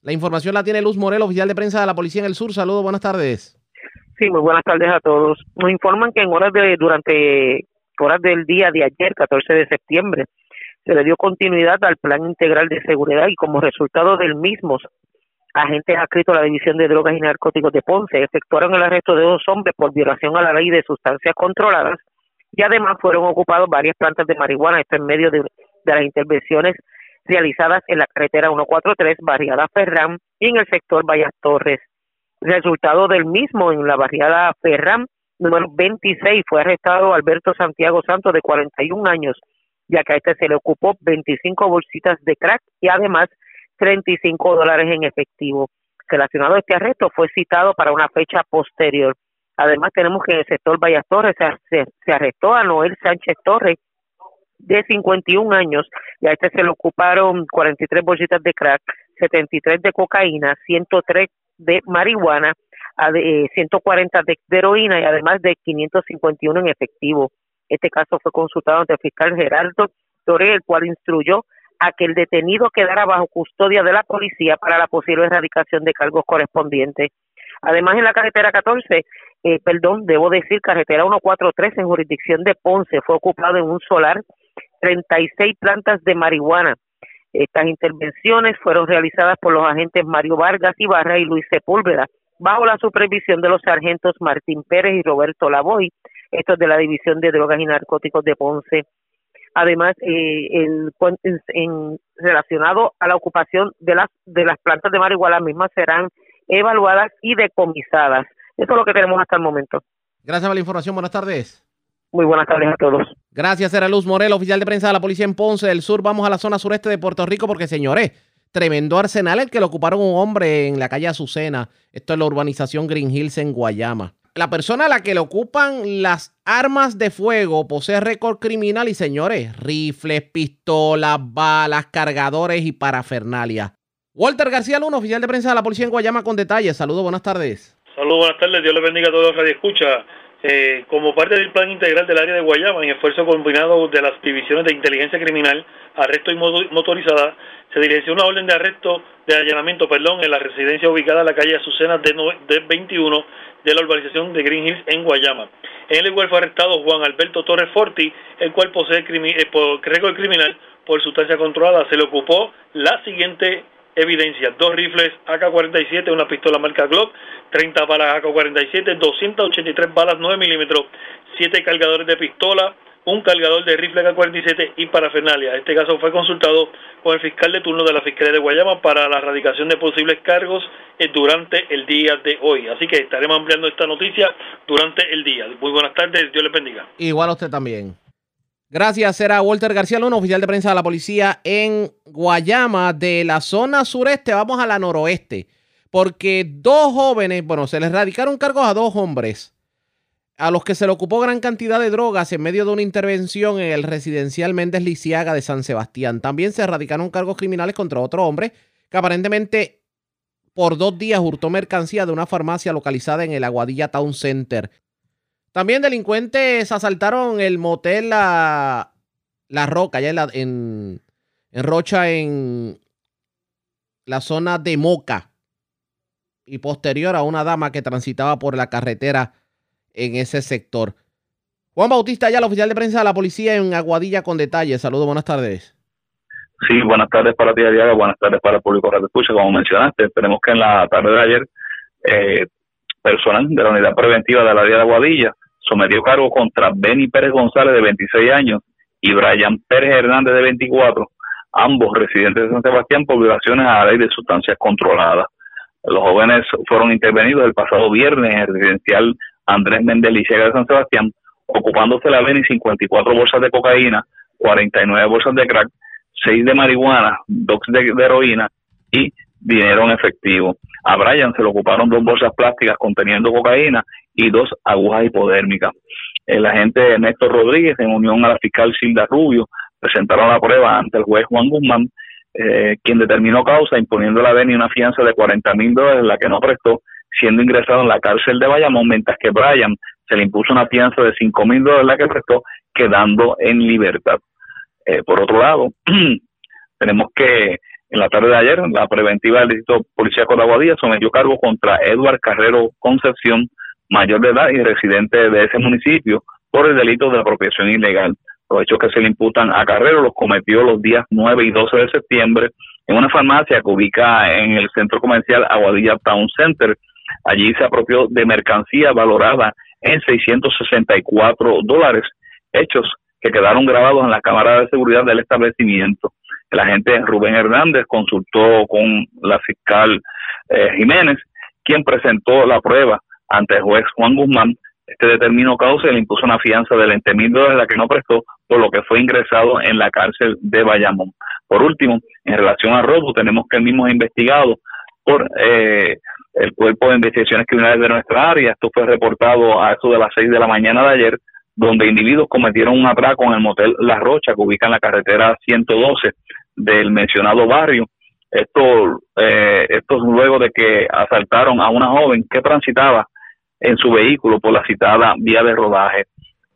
La información la tiene Luz Morel, oficial de prensa de la Policía en el Sur. Saludos, buenas tardes. Sí, muy buenas tardes a todos. Nos informan que en horas de durante horas del día de ayer, 14 de septiembre, se le dio continuidad al Plan Integral de Seguridad y como resultado del mismo, agentes adscritos a la División de Drogas y Narcóticos de Ponce efectuaron el arresto de dos hombres por violación a la ley de sustancias controladas y además fueron ocupados varias plantas de marihuana, esto en medio de, de las intervenciones realizadas en la carretera 143, barriada Ferrán, y en el sector Vallas Torres. Resultado del mismo, en la barriada Ferrán, número 26, fue arrestado Alberto Santiago Santos, de 41 años, ya que a este se le ocupó 25 bolsitas de crack y además 35 dólares en efectivo. Relacionado a este arresto, fue citado para una fecha posterior. Además, tenemos que en el sector Vallas Torres se, se arrestó a Noel Sánchez Torres, de 51 años, y a este se le ocuparon 43 bolsitas de crack, 73 de cocaína, 103 de marihuana, 140 de, de heroína y además de 551 en efectivo. Este caso fue consultado ante el fiscal Gerardo Torre, el cual instruyó a que el detenido quedara bajo custodia de la policía para la posible erradicación de cargos correspondientes. Además, en la carretera 14, eh, perdón, debo decir, carretera 143 en jurisdicción de Ponce, fue ocupado en un solar 36 plantas de marihuana. Estas intervenciones fueron realizadas por los agentes Mario Vargas Ibarra y Luis Sepúlveda, bajo la supervisión de los sargentos Martín Pérez y Roberto Lavoy, estos de la División de Drogas y Narcóticos de Ponce. Además, eh, el, en, en, relacionado a la ocupación de las, de las plantas de marihuana, las mismas serán evaluadas y decomisadas. Eso es lo que tenemos hasta el momento. Gracias por la información. Buenas tardes. Muy buenas tardes a todos. Gracias, era Luz Morel, oficial de prensa de la policía en Ponce del Sur. Vamos a la zona sureste de Puerto Rico porque, señores, tremendo arsenal el que lo ocuparon un hombre en la calle Azucena. Esto es la urbanización Green Hills en Guayama. La persona a la que le ocupan las armas de fuego posee récord criminal y, señores, rifles, pistolas, balas, cargadores y parafernalia. Walter García Luna, oficial de prensa de la policía en Guayama con detalles. Saludos, buenas tardes. Saludos, buenas tardes. Dios le bendiga a todos los que escucha. Eh, como parte del plan integral del área de Guayama, en esfuerzo combinado de las divisiones de inteligencia criminal, arresto y motorizada, se dirigió una orden de arresto, de allanamiento, perdón, en la residencia ubicada en la calle Azucena de, de 21 de la urbanización de Green Hills en Guayama. En el igual fue arrestado Juan Alberto Torres Forti, el cual posee crimi eh, por récord criminal por sustancia controlada. Se le ocupó la siguiente evidencia, dos rifles AK-47, una pistola marca Glock, 30 balas AK-47, 283 balas 9 milímetros, 7 cargadores de pistola, un cargador de rifle AK-47 y parafernalia. Este caso fue consultado con el fiscal de turno de la Fiscalía de Guayama para la erradicación de posibles cargos eh, durante el día de hoy. Así que estaremos ampliando esta noticia durante el día. Muy buenas tardes, Dios les bendiga. Igual a usted también. Gracias, era Walter García Luna, oficial de prensa de la policía en Guayama, de la zona sureste, vamos a la noroeste, porque dos jóvenes, bueno, se les radicaron cargos a dos hombres, a los que se le ocupó gran cantidad de drogas en medio de una intervención en el residencial Méndez Lisiaga de San Sebastián. También se radicaron cargos criminales contra otro hombre que aparentemente por dos días hurtó mercancía de una farmacia localizada en el Aguadilla Town Center. También delincuentes asaltaron el motel La, la Roca, allá en, la- en, Rocha, en la zona de Moca. Y posterior a una dama que transitaba por la carretera en ese sector. Juan Bautista, ya el oficial de prensa de la policía en Aguadilla con detalles. Saludos, buenas tardes. Sí, buenas tardes para ti, Ariaga, buenas tardes para el público Radio Escucha. Como mencionaste, tenemos que en la tarde de ayer, eh, personal de la unidad preventiva de la área de Aguadilla sometió cargo contra Benny Pérez González, de 26 años, y Brian Pérez Hernández, de 24, ambos residentes de San Sebastián, por violaciones a la ley de sustancias controladas. Los jóvenes fueron intervenidos el pasado viernes en el residencial Andrés Méndez Lisiaga de San Sebastián, ocupándose la Benny 54 bolsas de cocaína, 49 bolsas de crack, 6 de marihuana, 2 de, de heroína y dinero en efectivo. A Brian se le ocuparon dos bolsas plásticas conteniendo cocaína y dos agujas hipodérmicas. El agente Néstor Rodríguez, en unión a la fiscal Silda Rubio, presentaron la prueba ante el juez Juan Guzmán, eh, quien determinó causa imponiendo a Beni una fianza de 40 mil dólares, la que no prestó, siendo ingresado en la cárcel de Bayamón, mientras que Brian se le impuso una fianza de 5 mil dólares, la que prestó, quedando en libertad. Eh, por otro lado, <clears throat> tenemos que en la tarde de ayer, la preventiva del Distrito Policíaco de Aguadilla sometió cargo contra Edward Carrero Concepción, mayor de edad y residente de ese municipio, por el delito de apropiación ilegal. Los hechos que se le imputan a Carrero los cometió los días 9 y 12 de septiembre en una farmacia que ubica en el centro comercial Aguadilla Town Center. Allí se apropió de mercancía valorada en 664 dólares, hechos que quedaron grabados en la cámara de seguridad del establecimiento. El agente Rubén Hernández consultó con la fiscal eh, Jiménez, quien presentó la prueba ante el juez Juan Guzmán. Este determinó causa y le impuso una fianza de 20 mil dólares, la que no prestó, por lo que fue ingresado en la cárcel de Bayamón. Por último, en relación a robo, tenemos que el mismo es investigado por eh, el Cuerpo de Investigaciones Criminales de nuestra área. Esto fue reportado a eso de las 6 de la mañana de ayer, donde individuos cometieron un atraco en el motel La Rocha, que ubica en la carretera 112 del mencionado barrio. Esto, eh, esto es luego de que asaltaron a una joven que transitaba en su vehículo por la citada vía de rodaje.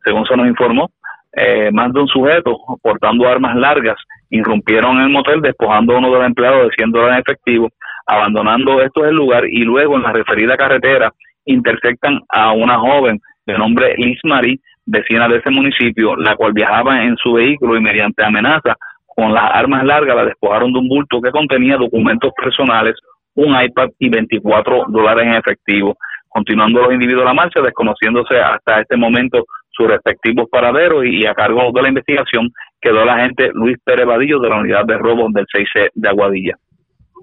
Según se nos informó, eh, más de un sujeto portando armas largas irrumpieron en el motel despojando a uno de los empleados de 100 dólares en efectivo, abandonando esto el lugar y luego en la referida carretera intersectan a una joven de nombre Liz Marie, vecina de ese municipio, la cual viajaba en su vehículo y mediante amenaza con las armas largas la despojaron de un bulto que contenía documentos personales, un iPad y 24 dólares en efectivo. Continuando los individuos la marcha, desconociéndose hasta este momento sus respectivos paraderos y a cargo de la investigación quedó el agente Luis Pérez Vadillo de la unidad de robos del 6C de Aguadilla.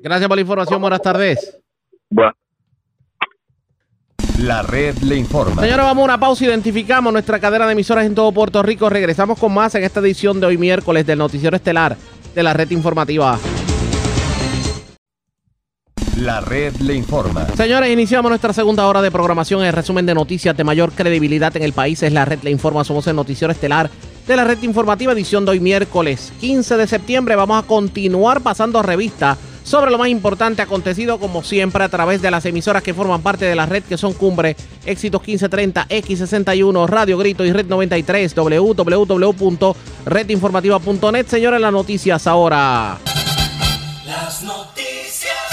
Gracias por la información. Buenas tardes. Bueno. La red le informa. Señora, vamos a una pausa. Identificamos nuestra cadena de emisoras en todo Puerto Rico. Regresamos con más en esta edición de hoy miércoles del Noticiero Estelar de la red informativa. La red le informa. Señores, iniciamos nuestra segunda hora de programación. El resumen de noticias de mayor credibilidad en el país es la red le informa. Somos el Noticiero Estelar de la red informativa, edición de hoy miércoles 15 de septiembre. Vamos a continuar pasando revista sobre lo más importante acontecido como siempre a través de las emisoras que forman parte de la red que son Cumbre, Éxitos 1530, X61, Radio Grito y Red 93, www.redinformativa.net. Señores, las noticias ahora. Las noticias.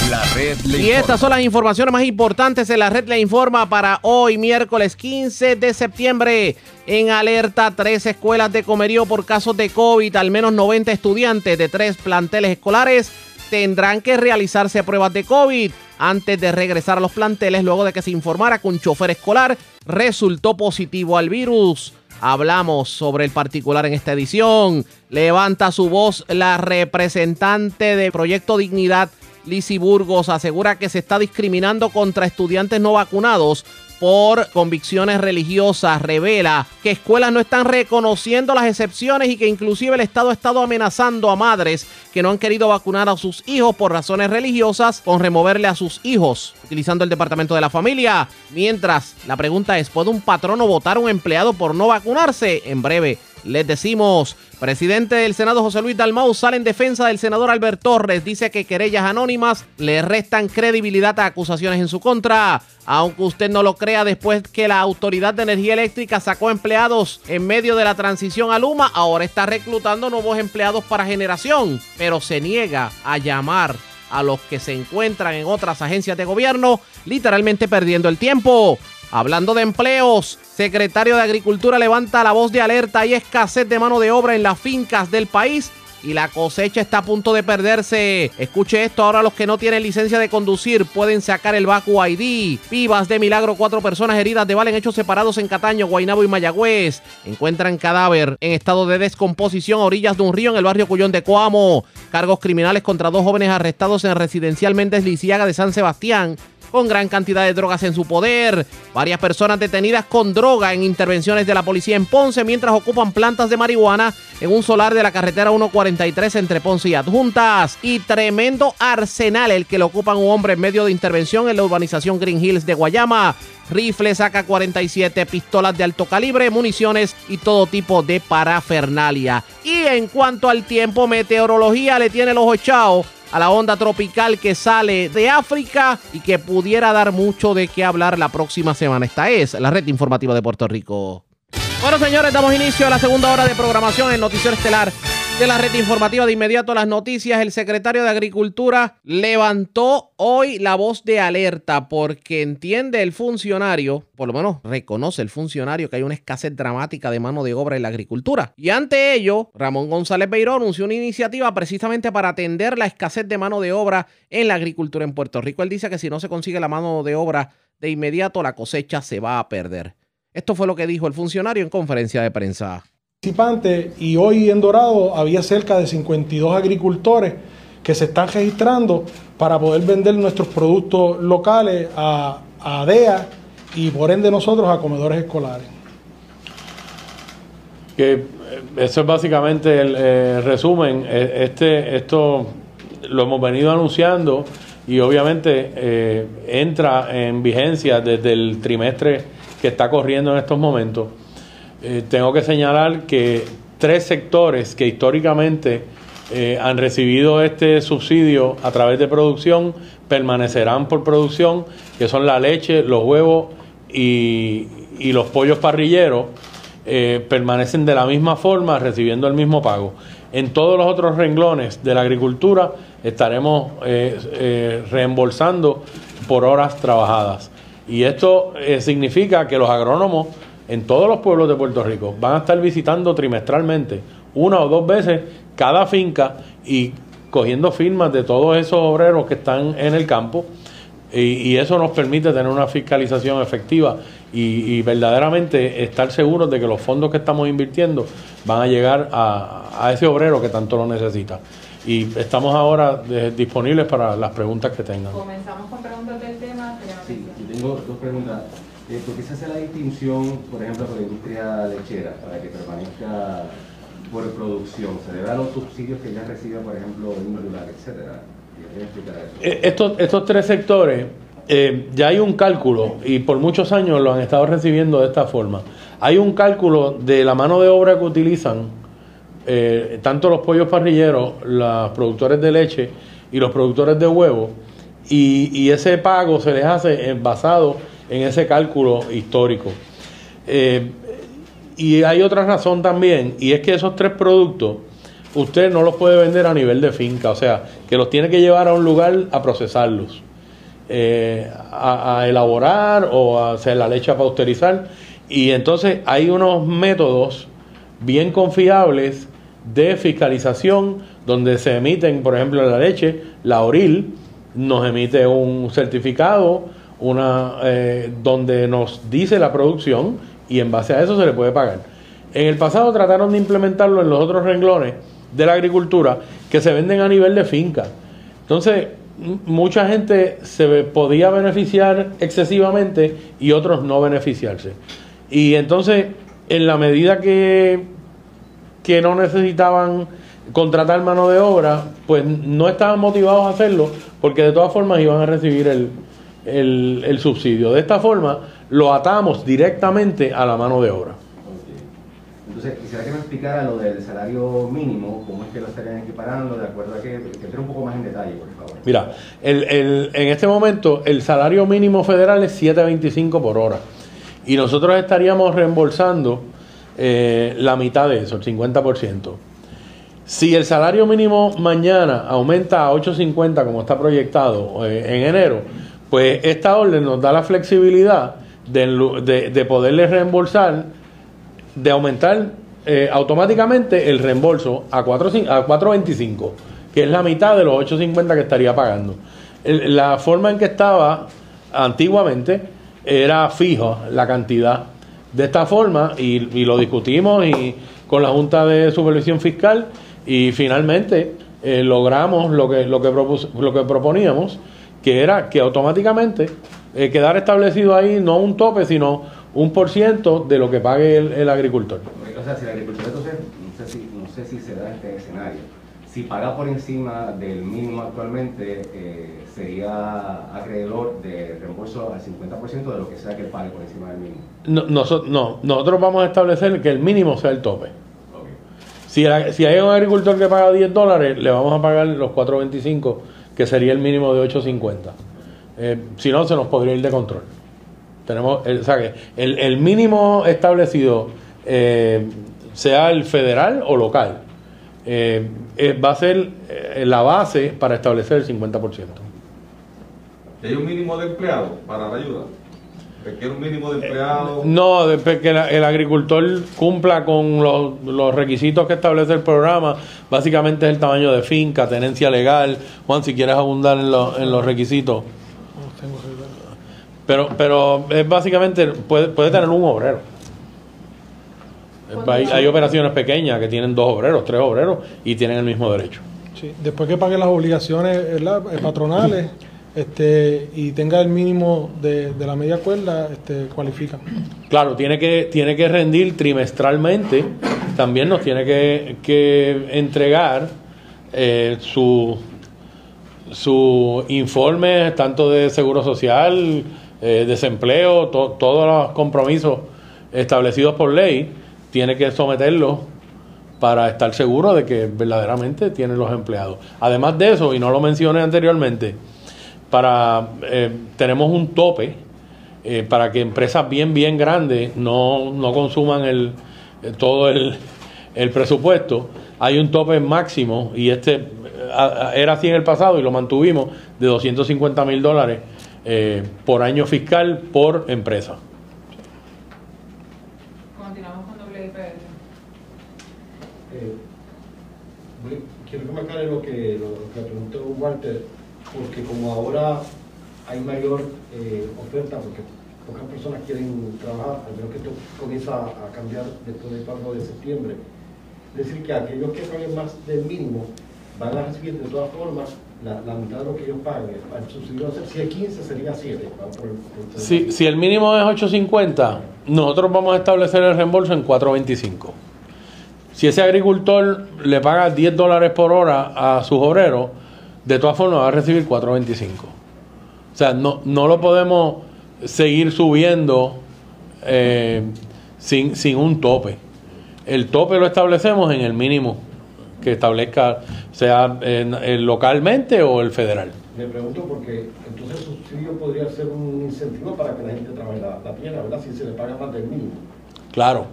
La red le Y informa. estas son las informaciones más importantes en la red le informa para hoy, miércoles 15 de septiembre. En alerta, tres escuelas de comerío por casos de COVID. Al menos 90 estudiantes de tres planteles escolares tendrán que realizarse pruebas de COVID antes de regresar a los planteles luego de que se informara que un chofer escolar resultó positivo al virus. Hablamos sobre el particular en esta edición. Levanta su voz la representante de Proyecto Dignidad, Lizzy Burgos, asegura que se está discriminando contra estudiantes no vacunados por convicciones religiosas. Revela que escuelas no están reconociendo las excepciones y que inclusive el Estado ha estado amenazando a madres que no han querido vacunar a sus hijos por razones religiosas con removerle a sus hijos utilizando el Departamento de la Familia. Mientras, la pregunta es, ¿puede un patrono votar a un empleado por no vacunarse? En breve Les decimos, presidente del Senado José Luis Dalmau sale en defensa del senador Albert Torres. Dice que querellas anónimas le restan credibilidad a acusaciones en su contra. Aunque usted no lo crea, después que la Autoridad de Energía Eléctrica sacó empleados en medio de la transición a Luma, ahora está reclutando nuevos empleados para generación, pero se niega a llamar a los que se encuentran en otras agencias de gobierno, literalmente perdiendo el tiempo. Hablando de empleos, secretario de Agricultura levanta la voz de alerta y escasez de mano de obra en las fincas del país y la cosecha está a punto de perderse. Escuche esto, ahora los que no tienen licencia de conducir pueden sacar el Baku ID. Vivas de milagro, cuatro personas heridas de bala en hechos separados en Cataño, Guaynabo y Mayagüez. Encuentran cadáver en estado de descomposición a orillas de un río en el barrio Cuyón de Coamo. Cargos criminales contra dos jóvenes arrestados en residencial Méndez Lisiaga de San Sebastián con gran cantidad de drogas en su poder. Varias personas detenidas con droga en intervenciones de la policía en Ponce mientras ocupan plantas de marihuana en un solar de la carretera 143 entre Ponce y Adjuntas. Y tremendo arsenal el que lo ocupan un hombre en medio de intervención en la urbanización Green Hills de Guayama. Rifles AK-47, pistolas de alto calibre, municiones y todo tipo de parafernalia. Y en cuanto al tiempo, meteorología le tiene el ojo echado a la onda tropical que sale de África y que pudiera dar mucho de qué hablar la próxima semana. Esta es la red informativa de Puerto Rico. Bueno, señores, damos inicio a la segunda hora de programación en Noticiero Estelar de la red informativa de inmediato las noticias. El secretario de Agricultura levantó hoy la voz de alerta porque entiende el funcionario, por lo menos reconoce el funcionario que hay una escasez dramática de mano de obra en la agricultura. Y ante ello, Ramón González Beiró anunció una iniciativa precisamente para atender la escasez de mano de obra en la agricultura en Puerto Rico. Él dice que si no se consigue la mano de obra de inmediato, la cosecha se va a perder. Esto fue lo que dijo el funcionario en conferencia de prensa participantes y hoy en Dorado había cerca de 52 agricultores que se están registrando para poder vender nuestros productos locales a, a DEA y por ende nosotros a comedores escolares. Que eh, eso es básicamente el eh, resumen. E, Este, esto lo hemos venido anunciando y obviamente eh, entra en vigencia desde el trimestre que está corriendo en estos momentos. Eh, tengo que señalar que tres sectores que históricamente eh, han recibido este subsidio a través de producción permanecerán por producción, que son la leche, los huevos y, los pollos parrilleros, eh, permanecen de la misma forma recibiendo el mismo pago. En todos los otros renglones de la agricultura estaremos reembolsando por horas trabajadas. Y esto significa que los agrónomos en todos los pueblos de Puerto Rico van a estar visitando trimestralmente una o dos veces cada finca y cogiendo firmas de todos esos obreros que están en el campo y, y eso nos permite tener una fiscalización efectiva y, y, verdaderamente estar seguros de que los fondos que estamos invirtiendo van a llegar a, a ese obrero que tanto lo necesita. Y estamos ahora disponibles para las preguntas que tengan. Comenzamos con preguntas del tema. Sí, tengo dos preguntas. Eh, ¿Por qué se hace la distinción, por ejemplo, con la industria lechera, para que permanezca por producción? ¿Se debe a los subsidios que ya recibe, por ejemplo, el rural, etcétera? Eh, Estos, estos tres sectores, eh, ya hay un cálculo, y por muchos años lo han estado recibiendo de esta forma. Hay un cálculo de la mano de obra que utilizan eh, tanto los pollos parrilleros, los productores de leche y los productores de huevo, y, y ese pago se les hace basado en ese cálculo histórico. Eh, y hay otra razón también, y es que esos tres productos usted no los puede vender a nivel de finca, o sea, que los tiene que llevar a un lugar a procesarlos, eh, a, elaborar o a hacer la leche a pasteurizar. Y entonces hay unos métodos bien confiables de fiscalización donde se emiten, por ejemplo, la leche, la ORIL nos emite un certificado una eh, donde nos dice la producción y en base a eso se le puede pagar. En el pasado trataron de implementarlo en los otros renglones de la agricultura que se venden a nivel de finca. Entonces, mucha gente se podía beneficiar excesivamente y otros no beneficiarse. Y entonces, en la medida que, que no necesitaban contratar mano de obra, pues no estaban motivados a hacerlo porque de todas formas iban a recibir el, el, el, subsidio. De esta forma lo atamos directamente a la mano de obra. Entonces, quisiera que me explicara lo del salario mínimo, cómo es que lo estarían equiparando, de acuerdo a que, que entre un poco más en detalle, por favor. Mira, el, el- en este momento el salario mínimo federal es 7.25 por hora y nosotros estaríamos reembolsando eh, la mitad de eso, el 50%. Si el salario mínimo mañana aumenta a 8.50 como está proyectado eh, en enero, pues esta orden nos da la flexibilidad de, de, de poderle reembolsar, de aumentar eh, automáticamente el reembolso a 4 cin- a 4.25, que es la mitad de los 8.50 que estaría pagando. La forma en que estaba antiguamente era fija la cantidad. De esta forma, y, y lo discutimos y con la Junta de Supervisión Fiscal, y finalmente eh, logramos lo que, lo, que propus- lo que proponíamos, que era que automáticamente eh, quedar establecido ahí no un tope, sino un por ciento de lo que pague el, el agricultor. O sea, si la agricultura entonces, no sé si, no sé si se da este escenario. Si paga por encima del mínimo actualmente, eh, sería acreedor de reembolso al 50% de lo que sea que pague por encima del mínimo. No, noso- no, nosotros vamos a establecer que el mínimo sea el tope. Si, la- si hay un agricultor que paga 10 dólares, le vamos a pagar los 4.25, que sería el mínimo de 8.50. Eh, si no, se nos podría ir de control. Tenemos, el, o sea que el, el mínimo establecido, eh, sea el federal o local, eh, eh, va a ser eh, la base para establecer el 50%. ¿Hay un mínimo de empleados para la ayuda? ¿Requiere un mínimo de empleados? No, después que la- el agricultor cumpla con los, los requisitos que establece el programa, básicamente es el tamaño de finca, tenencia legal. Juan, si quieres abundar en, los- en los requisitos. Pero, pero es básicamente, puede, puede tener un obrero. Hay, hay operaciones pequeñas que tienen dos obreros, tres obreros y tienen el mismo derecho. Sí, después que pague las obligaciones ¿verdad? eh, patronales <laughs> este, y tenga el mínimo de, de la media cuerda, este, cualifica. Claro, tiene que, tiene que rendir trimestralmente, también nos tiene que, que entregar eh, su, su informe tanto de seguro social, eh, desempleo, to- todos los compromisos establecidos por ley, tiene que someterlos para estar seguro de que verdaderamente tiene los empleados. Además de eso, y no lo mencioné anteriormente, para eh, tenemos un tope eh, para que empresas bien, bien grandes no, no consuman el, eh, todo el, el presupuesto. Hay un tope máximo y este eh, a- a- era así en el pasado y lo mantuvimos de 250 mil dólares eh, por año fiscal por empresa. Continuamos con WIPR. Eh, quiero que me aclare lo que, lo, lo que preguntó Walter, porque como ahora hay mayor eh, oferta, porque pocas personas quieren trabajar, al menos que esto comienza a, cambiar después del pago de septiembre, es decir, que aquellos que paguen más del mínimo van a recibir de todas formas la, mitad de lo que ellos paguen. Si es 15 sería 7. vamos por- por- Si, si el mínimo es 8.50, nosotros vamos a establecer el reembolso en 4.25. Si ese agricultor le paga 10 dólares por hora a sus obreros, de todas formas va a recibir 4.25. O sea, no, no lo podemos seguir subiendo eh, sin, sin un tope. El tope lo establecemos en el mínimo que establezca, sea en- en localmente o el federal. Me pregunto porque entonces el subsidio podría ser un incentivo para que la gente trabaje la, la tierra, ¿verdad? Si se le paga más del mínimo. Claro,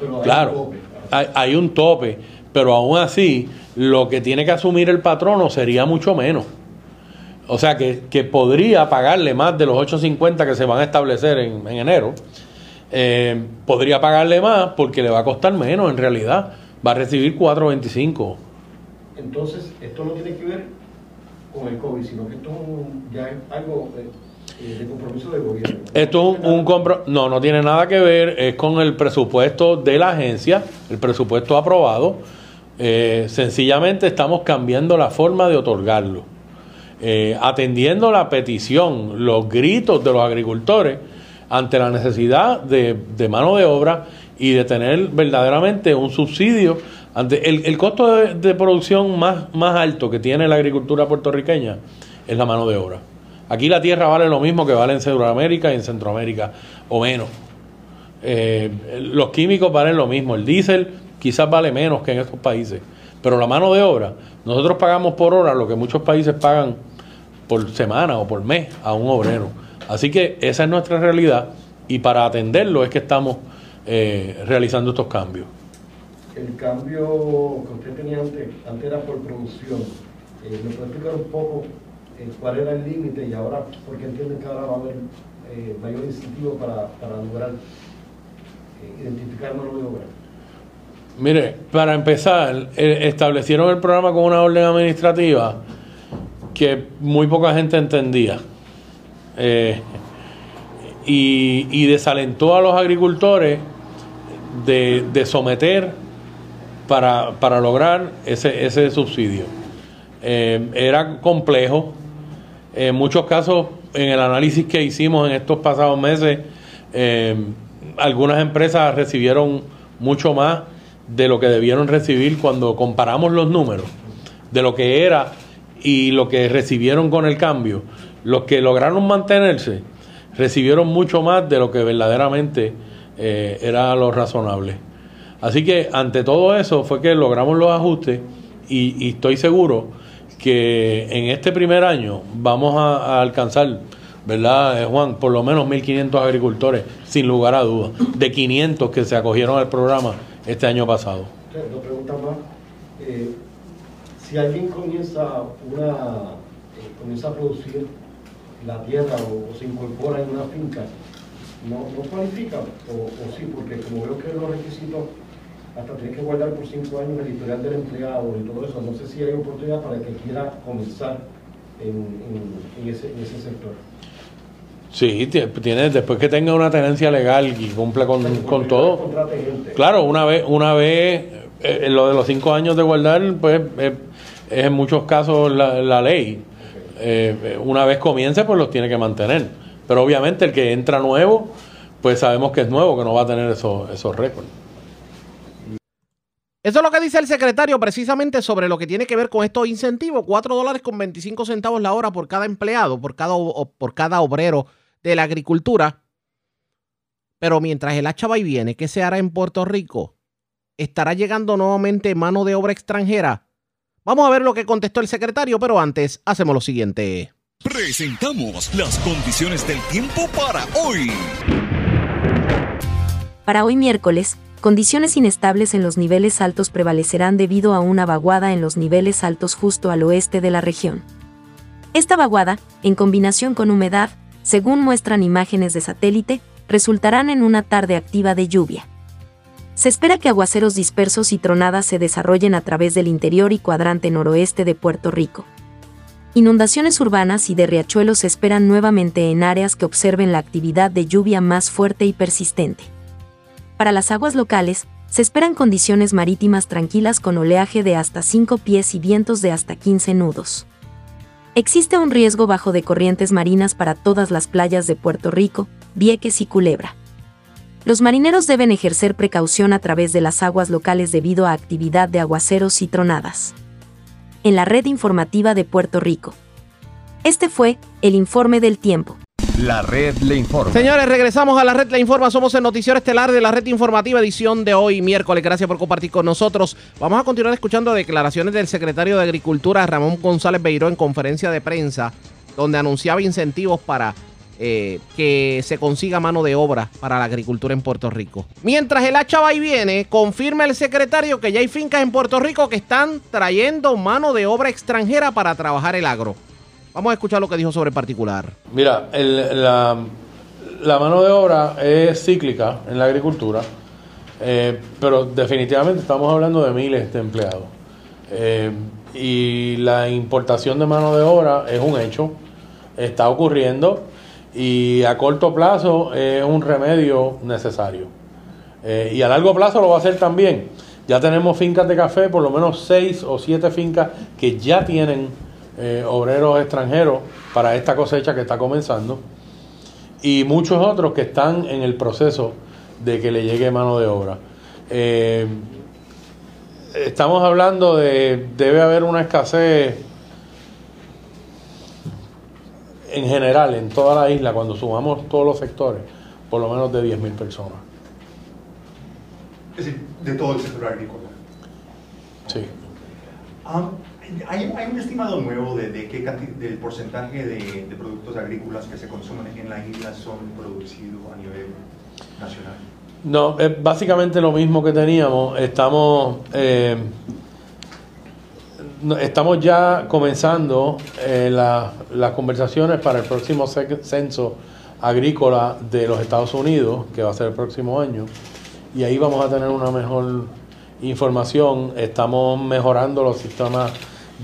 Pero hay un claro. tope. Hay, hay un tope, pero aún así, lo que tiene que asumir el patrono sería mucho menos. O sea, que, que podría pagarle más de los 8.50 que se van a establecer en, en enero. Eh, podría pagarle más porque le va a costar menos en realidad. Va a recibir 4.25. Entonces, esto no tiene que ver con el COVID, sino que esto ya es algo eh, eh, de compromiso del gobierno. Esto es un, un compro- no, no tiene nada que ver, es con el presupuesto de la agencia, el presupuesto aprobado. Eh, sencillamente estamos cambiando la forma de otorgarlo. Eh, atendiendo la petición, los gritos de los agricultores ante la necesidad de, mano de obra y de tener verdaderamente un subsidio. Ante el, costo de, de producción más, más alto que tiene la agricultura puertorriqueña es la mano de obra. Aquí la tierra vale lo mismo que vale en Sudamérica y en Centroamérica, o menos. Eh, los químicos valen lo mismo, el diésel quizás vale menos que en estos países, pero la mano de obra, nosotros pagamos por hora lo que muchos países pagan por semana o por mes a un obrero. Así que esa es nuestra realidad y para atenderlo es que estamos eh, realizando estos cambios. El cambio que usted tenía antes, antes era por producción. Eh, ¿Me puede explicar un poco eh, cuál era el límite y ahora, porque entienden que ahora va a haber mayor incentivo para, para lograr identificar mano de obra? Mire, para empezar, eh, establecieron el programa con una orden administrativa que muy poca gente entendía. Eh, y, desalentó a los agricultores de, someter para, lograr ese, subsidio. Eh, era complejo. En muchos casos, en el análisis que hicimos en estos pasados meses, algunas empresas recibieron mucho más de lo que debieron recibir cuando comparamos los números de lo que era y lo que recibieron con el cambio. Los que lograron mantenerse recibieron mucho más de lo que verdaderamente eh, era lo razonable. Así que ante todo eso fue que logramos los ajustes y, estoy seguro que en este primer año vamos a, a alcanzar, ¿verdad, eh, Juan? Por lo menos 1.500 agricultores, sin lugar a dudas, de 500 que se acogieron al programa este año pasado. Dos preguntas más. Eh, si alguien comienza una eh, comienza a producir la tierra o, se incorpora en una finca, ¿no, no cualifica? O, sí, porque como veo que los requisitos hasta tienes que guardar por cinco años el historial del empleado y todo eso, no sé si hay oportunidad para que quiera comenzar en ese sector. Sí, ti- tiene, después que tenga una tenencia legal y cumpla con, con todo. Claro, una vez, una vez, eh, lo de los cinco años de guardar, pues eh, es en muchos casos la, la ley. Eh, eh, una vez comience, pues los tiene que mantener. Pero obviamente el que entra nuevo, pues sabemos que es nuevo, que no va a tener esos, esos récords. Eso es lo que dice el secretario precisamente sobre lo que tiene que ver con estos incentivos. 4 dólares con 25 centavos la hora por cada empleado, por cada, o- por cada obrero de la agricultura. Pero mientras el hacha va y viene, ¿qué se hará en Puerto Rico? ¿Estará llegando nuevamente mano de obra extranjera? Vamos a ver lo que contestó el secretario, pero antes hacemos lo siguiente. Presentamos las condiciones del tiempo para hoy. Para hoy miércoles, condiciones inestables en los niveles altos prevalecerán debido a una vaguada en los niveles altos justo al oeste de la región. Esta vaguada, en combinación con humedad, según muestran imágenes de satélite, resultarán en una tarde activa de lluvia. Se espera que aguaceros dispersos y tronadas se desarrollen a través del interior y cuadrante noroeste de Puerto Rico. Inundaciones urbanas y de riachuelos se esperan nuevamente en áreas que observen la actividad de lluvia más fuerte y persistente. Para las aguas locales, se esperan condiciones marítimas tranquilas con oleaje de hasta 5 pies y vientos de hasta 15 nudos. Existe un riesgo bajo de corrientes marinas para todas las playas de Puerto Rico, Vieques y Culebra. Los marineros deben ejercer precaución a través de las aguas locales debido a actividad de aguaceros y tronadas. En la red informativa de Puerto Rico. Este fue el informe del tiempo. La red le informa. Señores, regresamos a la red La Informa. Somos el noticiero estelar de la red informativa edición de hoy, miércoles. Gracias por compartir con nosotros. Vamos a continuar escuchando declaraciones del secretario de Agricultura, Ramón González Beiró, en conferencia de prensa, donde anunciaba incentivos para eh, que se consiga mano de obra para la agricultura en Puerto Rico. Mientras el hacha va y viene, confirma el secretario que ya hay fincas en Puerto Rico que están trayendo mano de obra extranjera para trabajar el agro. Vamos a escuchar lo que dijo sobre el particular. Mira, la mano de obra es cíclica en la agricultura, eh, pero definitivamente estamos hablando de miles de empleados. Eh, y la importación de mano de obra es un hecho, está ocurriendo y a corto plazo es un remedio necesario. Eh, y a largo plazo lo va a hacer también. Ya tenemos fincas de café, por lo menos seis o siete fincas que ya tienen eh, obreros extranjeros para esta cosecha que está comenzando. Y muchos otros que están en el proceso de que le llegue mano de obra. Eh, estamos hablando de, debe haber una escasez en general en toda la isla, cuando sumamos todos los sectores, por lo menos de 10.000 personas. Es decir, de todo el sector agrícola. Sí. Um, ¿hay, un estimado nuevo de, de qué del porcentaje de, productos agrícolas que se consumen en la isla son producidos a nivel nacional? No, es básicamente lo mismo que teníamos. Estamos, eh, estamos ya comenzando eh, la- las conversaciones para el próximo censo agrícola de los Estados Unidos, que va a ser el próximo año, y ahí vamos a tener una mejor información. Estamos mejorando los sistemas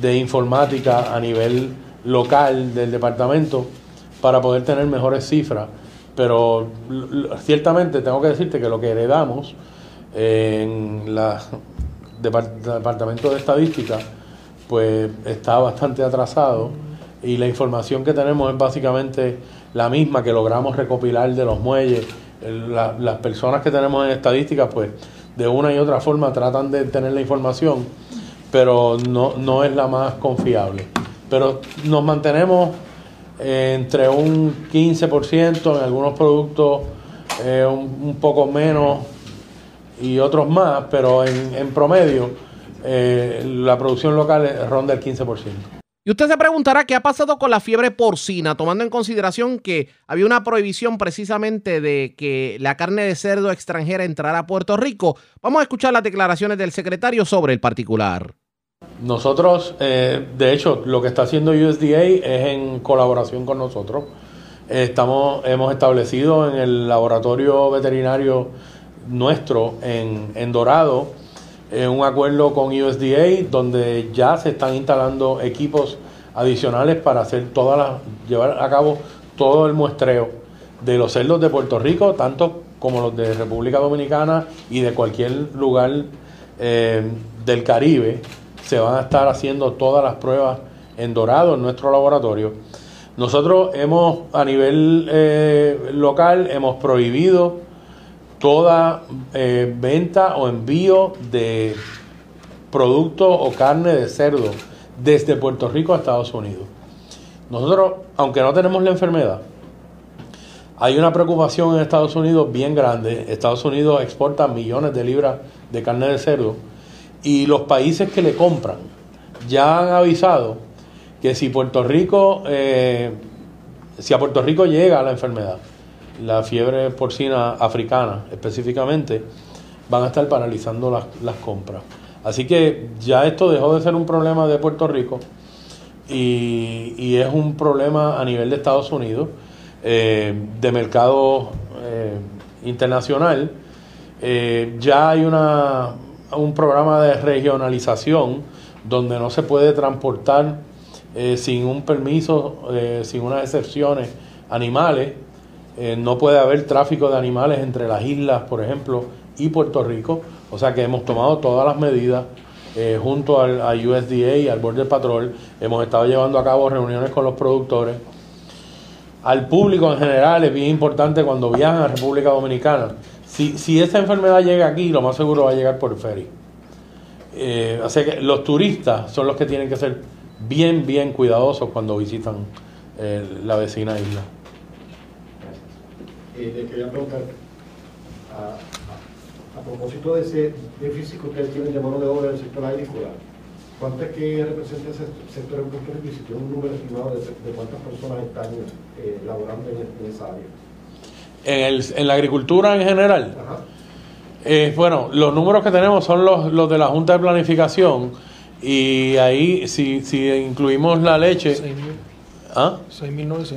de informática a nivel local del departamento para poder tener mejores cifras. Pero ciertamente tengo que decirte que lo que heredamos en la depart- departamento de estadística pues está bastante atrasado y la información que tenemos es básicamente la misma que logramos recopilar de los muelles. El- la- las personas que tenemos en estadística pues de una y otra forma tratan de tener la información, pero no, no es la más confiable. Pero nos mantenemos eh, entre un 15% en algunos productos, eh, un, poco menos y otros más, pero en, en promedio eh, la producción local ronda el 15%. Y usted se preguntará qué ha pasado con la fiebre porcina, tomando en consideración que había una prohibición precisamente de que la carne de cerdo extranjera entrara a Puerto Rico. Vamos a escuchar las declaraciones del secretario sobre el particular. Nosotros, eh, de hecho, lo que está haciendo USDA es en colaboración con nosotros. Estamos, hemos establecido en el laboratorio veterinario nuestro en, en Dorado eh, un acuerdo con USDA donde ya se están instalando equipos adicionales para hacer todas las, llevar a cabo todo el muestreo de los cerdos de Puerto Rico, tanto como los de República Dominicana y de cualquier lugar eh, del Caribe. Se van a estar haciendo todas las pruebas en Dorado, en nuestro laboratorio. Nosotros hemos, a nivel eh, local, hemos prohibido toda eh, venta o envío de productos o carne de cerdo desde Puerto Rico a Estados Unidos. Nosotros, aunque no tenemos la enfermedad, hay una preocupación en Estados Unidos bien grande. Estados Unidos exporta millones de libras de carne de cerdo y los países que le compran ya han avisado que si Puerto Rico, eh, si a Puerto Rico llega la enfermedad, la fiebre porcina africana específicamente, van a estar paralizando las, las compras. Así que ya esto dejó de ser un problema de Puerto Rico y, y es un problema a nivel de Estados Unidos, eh, de mercado eh, internacional. Eh, ya hay una, un programa de regionalización donde no se puede transportar sin un permiso, sin unas excepciones, animales. Eh, no puede haber tráfico de animales entre las islas, por ejemplo, y Puerto Rico. O sea que hemos tomado todas las medidas eh, junto al a USDA y al Border Patrol. Hemos estado llevando a cabo reuniones con los productores. Al público en general es bien importante cuando viajan a República Dominicana. Si, si enfermedad llega aquí, lo más seguro va a llegar por ferry. Eh, así que los turistas son los que tienen que ser bien, bien cuidadosos cuando visitan la vecina isla. Eh, le quería preguntar, a, a- a propósito de ese déficit que ustedes tienen de mano de obra en el sector agrícola, ¿cuánto es que representa ese sector en Puerto Rico y si tiene un número estimado de, de cuántas personas están eh, laborando en, en esa área? En, el, en la agricultura en general, eh, bueno, los números que tenemos son los, los de la Junta de Planificación y ahí si, si incluimos la leche... ¿Ah? 6.900.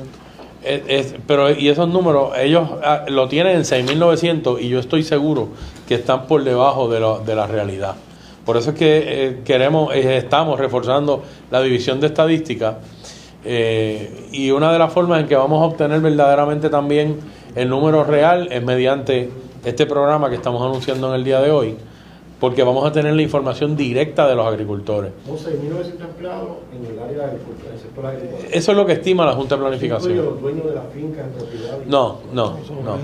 Pero y esos números ellos ah, lo tienen en 6.900 y yo estoy seguro que están por debajo de, lo- de la realidad. Por eso es que eh, queremos, eh, estamos reforzando la división de estadística eh, y una de las formas en que vamos a obtener verdaderamente también el número real es mediante este programa que estamos anunciando en el día de hoy, porque vamos a tener la información directa de los agricultores. Son 6.900 empleados en el área de agricultura, en el sector agrícola. Eso es lo que estima la Junta de Planificación. los dueños de las fincas en propiedad. y- No, no, no.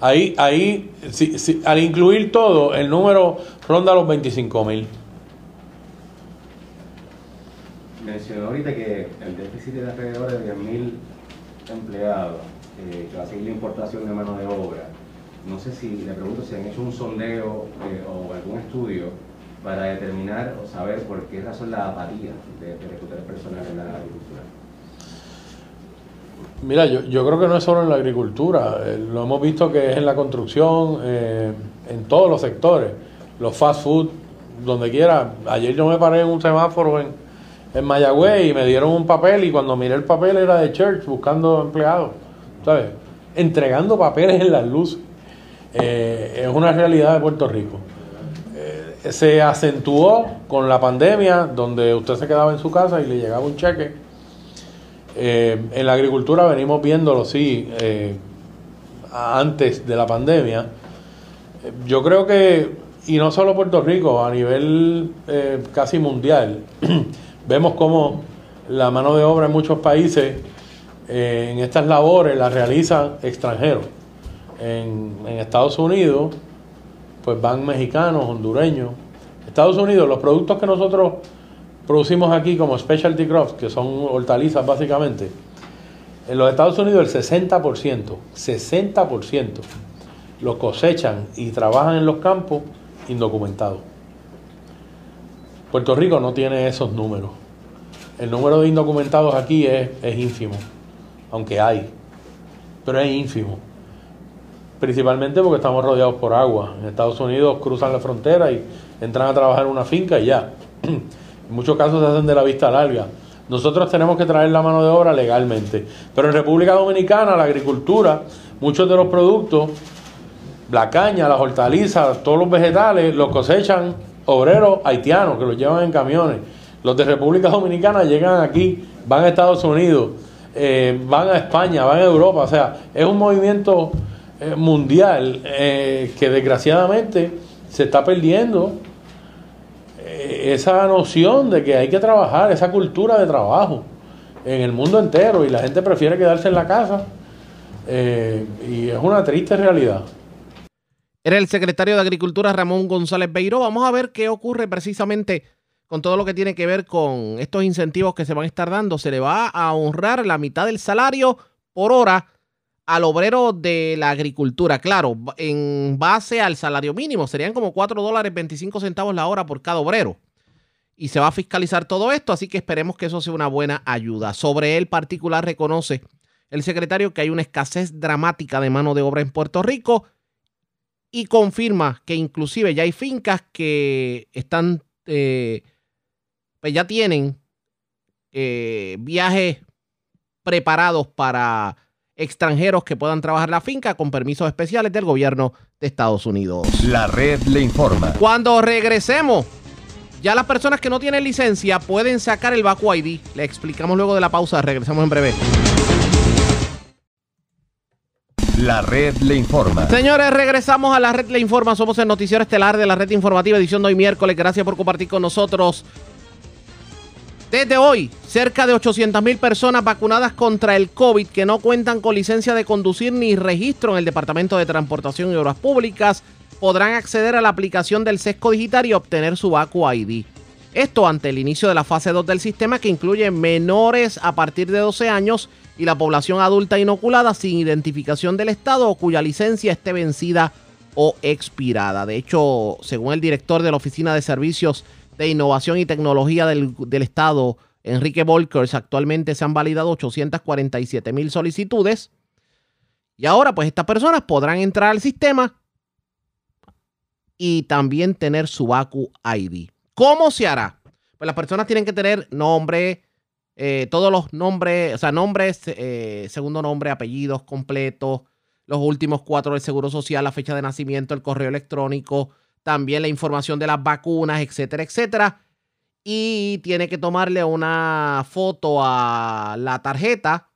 Ahí, ahí si- si- al incluir todo, el número ronda los 25 mil. Mencionó ahorita que el déficit era alrededor de 10.000 empleados, eh, que va a seguir la importación de mano de obra. No sé si, le pregunto si han hecho un sondeo eh, o algún estudio para determinar o saber por qué razón la apatía de, de reclutar personal en la agricultura. Mira, yo, yo creo que no es solo en la agricultura, eh, lo hemos visto que es en la construcción, eh, en todos los sectores, los fast food, donde quiera. Ayer yo me paré en un semáforo en, en Mayagüez y me dieron un papel y cuando miré el papel era de Church buscando empleados, ¿sabes? Entregando papeles en las luces. Eh, es una realidad de Puerto Rico. Eh, se acentuó con la pandemia, donde usted se quedaba en su casa y le llegaba un cheque. Eh, en la agricultura venimos viéndolo, sí, antes de la pandemia. Yo creo que, y no solo Puerto Rico, a nivel casi mundial, <clears throat> vemos como la mano de obra en muchos países en estas labores la realizan extranjeros. En, Estados Unidos, pues van mexicanos, hondureños. Estados Unidos, los productos que nosotros producimos aquí como specialty crops, que son hortalizas básicamente, en los Estados Unidos el 60%, 60% los cosechan y trabajan en los campos indocumentados. Puerto Rico no tiene esos números. El número de indocumentados aquí es, es ínfimo, aunque hay, pero es ínfimo. Principalmente porque estamos rodeados por agua. En Estados Unidos cruzan la frontera y entran a trabajar en una finca y ya. En <clears throat> muchos casos se hacen de la vista larga. Nosotros tenemos que traer la mano de obra legalmente. Pero en República Dominicana, la agricultura, muchos de los productos, la caña, las hortalizas, todos los vegetales, los cosechan obreros haitianos que los llevan en camiones. Los de República Dominicana llegan aquí, van a Estados Unidos, eh, van a España, van a Europa. O sea, es un movimiento eh, mundial eh, que desgraciadamente se está perdiendo eh, esa noción de que hay que trabajar, esa cultura de trabajo en el mundo entero y la gente prefiere quedarse en la casa y es una triste realidad. Era el secretario de Agricultura Ramón González Beiró. Vamos a ver qué ocurre precisamente con todo lo que tiene que ver con estos incentivos que se van a estar dando. Se le va a honrar la mitad del salario por hora al obrero de la agricultura. Claro, en base al salario mínimo, serían como 4 dólares 25 centavos la hora por cada obrero. Y se va a fiscalizar todo esto, así que esperemos que eso sea una buena ayuda. Sobre el particular reconoce el secretario que hay una escasez dramática de mano de obra en Puerto Rico y confirma que inclusive ya hay fincas que están, eh, pues ya tienen eh, viajes preparados para extranjeros que puedan trabajar la finca con permisos especiales del gobierno de Estados Unidos. La red le informa. Cuando regresemos, ya las personas que no tienen licencia pueden sacar el Vacu ID. Le explicamos luego de la pausa. Regresamos en breve. La red le informa. Señores, regresamos a la red Le Informa. Somos el noticiero estelar de la red informativa, edición de hoy miércoles. Gracias por compartir con nosotros. Desde hoy, cerca de 800 mil personas vacunadas contra el COVID que no cuentan con licencia de conducir ni registro en el Departamento de Transportación y Obras Públicas podrán acceder a la aplicación del Sesco Digital y obtener su Vacu ID. Esto ante el inicio de la fase 2 del sistema que incluye menores a partir de 12 años y la población adulta inoculada sin identificación del Estado o cuya licencia esté vencida o expirada. De hecho, según el director de la Oficina de Servicios de Innovación y Tecnología del, del Estado, Enrique Volkers, actualmente se han validado 847 mil solicitudes. Y ahora, pues estas personas podrán entrar al sistema y también tener su Vacu ID. ¿Cómo se hará? Pues las personas tienen que tener nombre, eh, todos los nombres, o sea, nombres, eh, segundo nombre, apellidos completos, los últimos cuatro del Seguro Social, la fecha de nacimiento, el correo electrónico, también la información de las vacunas, etcétera, etcétera. Y tiene que tomarle una foto a la tarjeta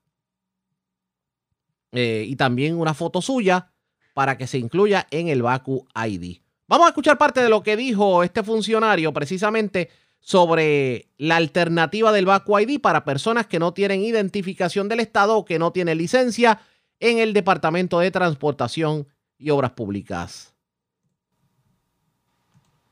eh, y también una foto suya para que se incluya en el Vacu ID. Vamos a escuchar parte de lo que dijo este funcionario precisamente sobre la alternativa del Vacu ID para personas que no tienen identificación del Estado o que no tienen licencia en el Departamento de Transportación y Obras Públicas.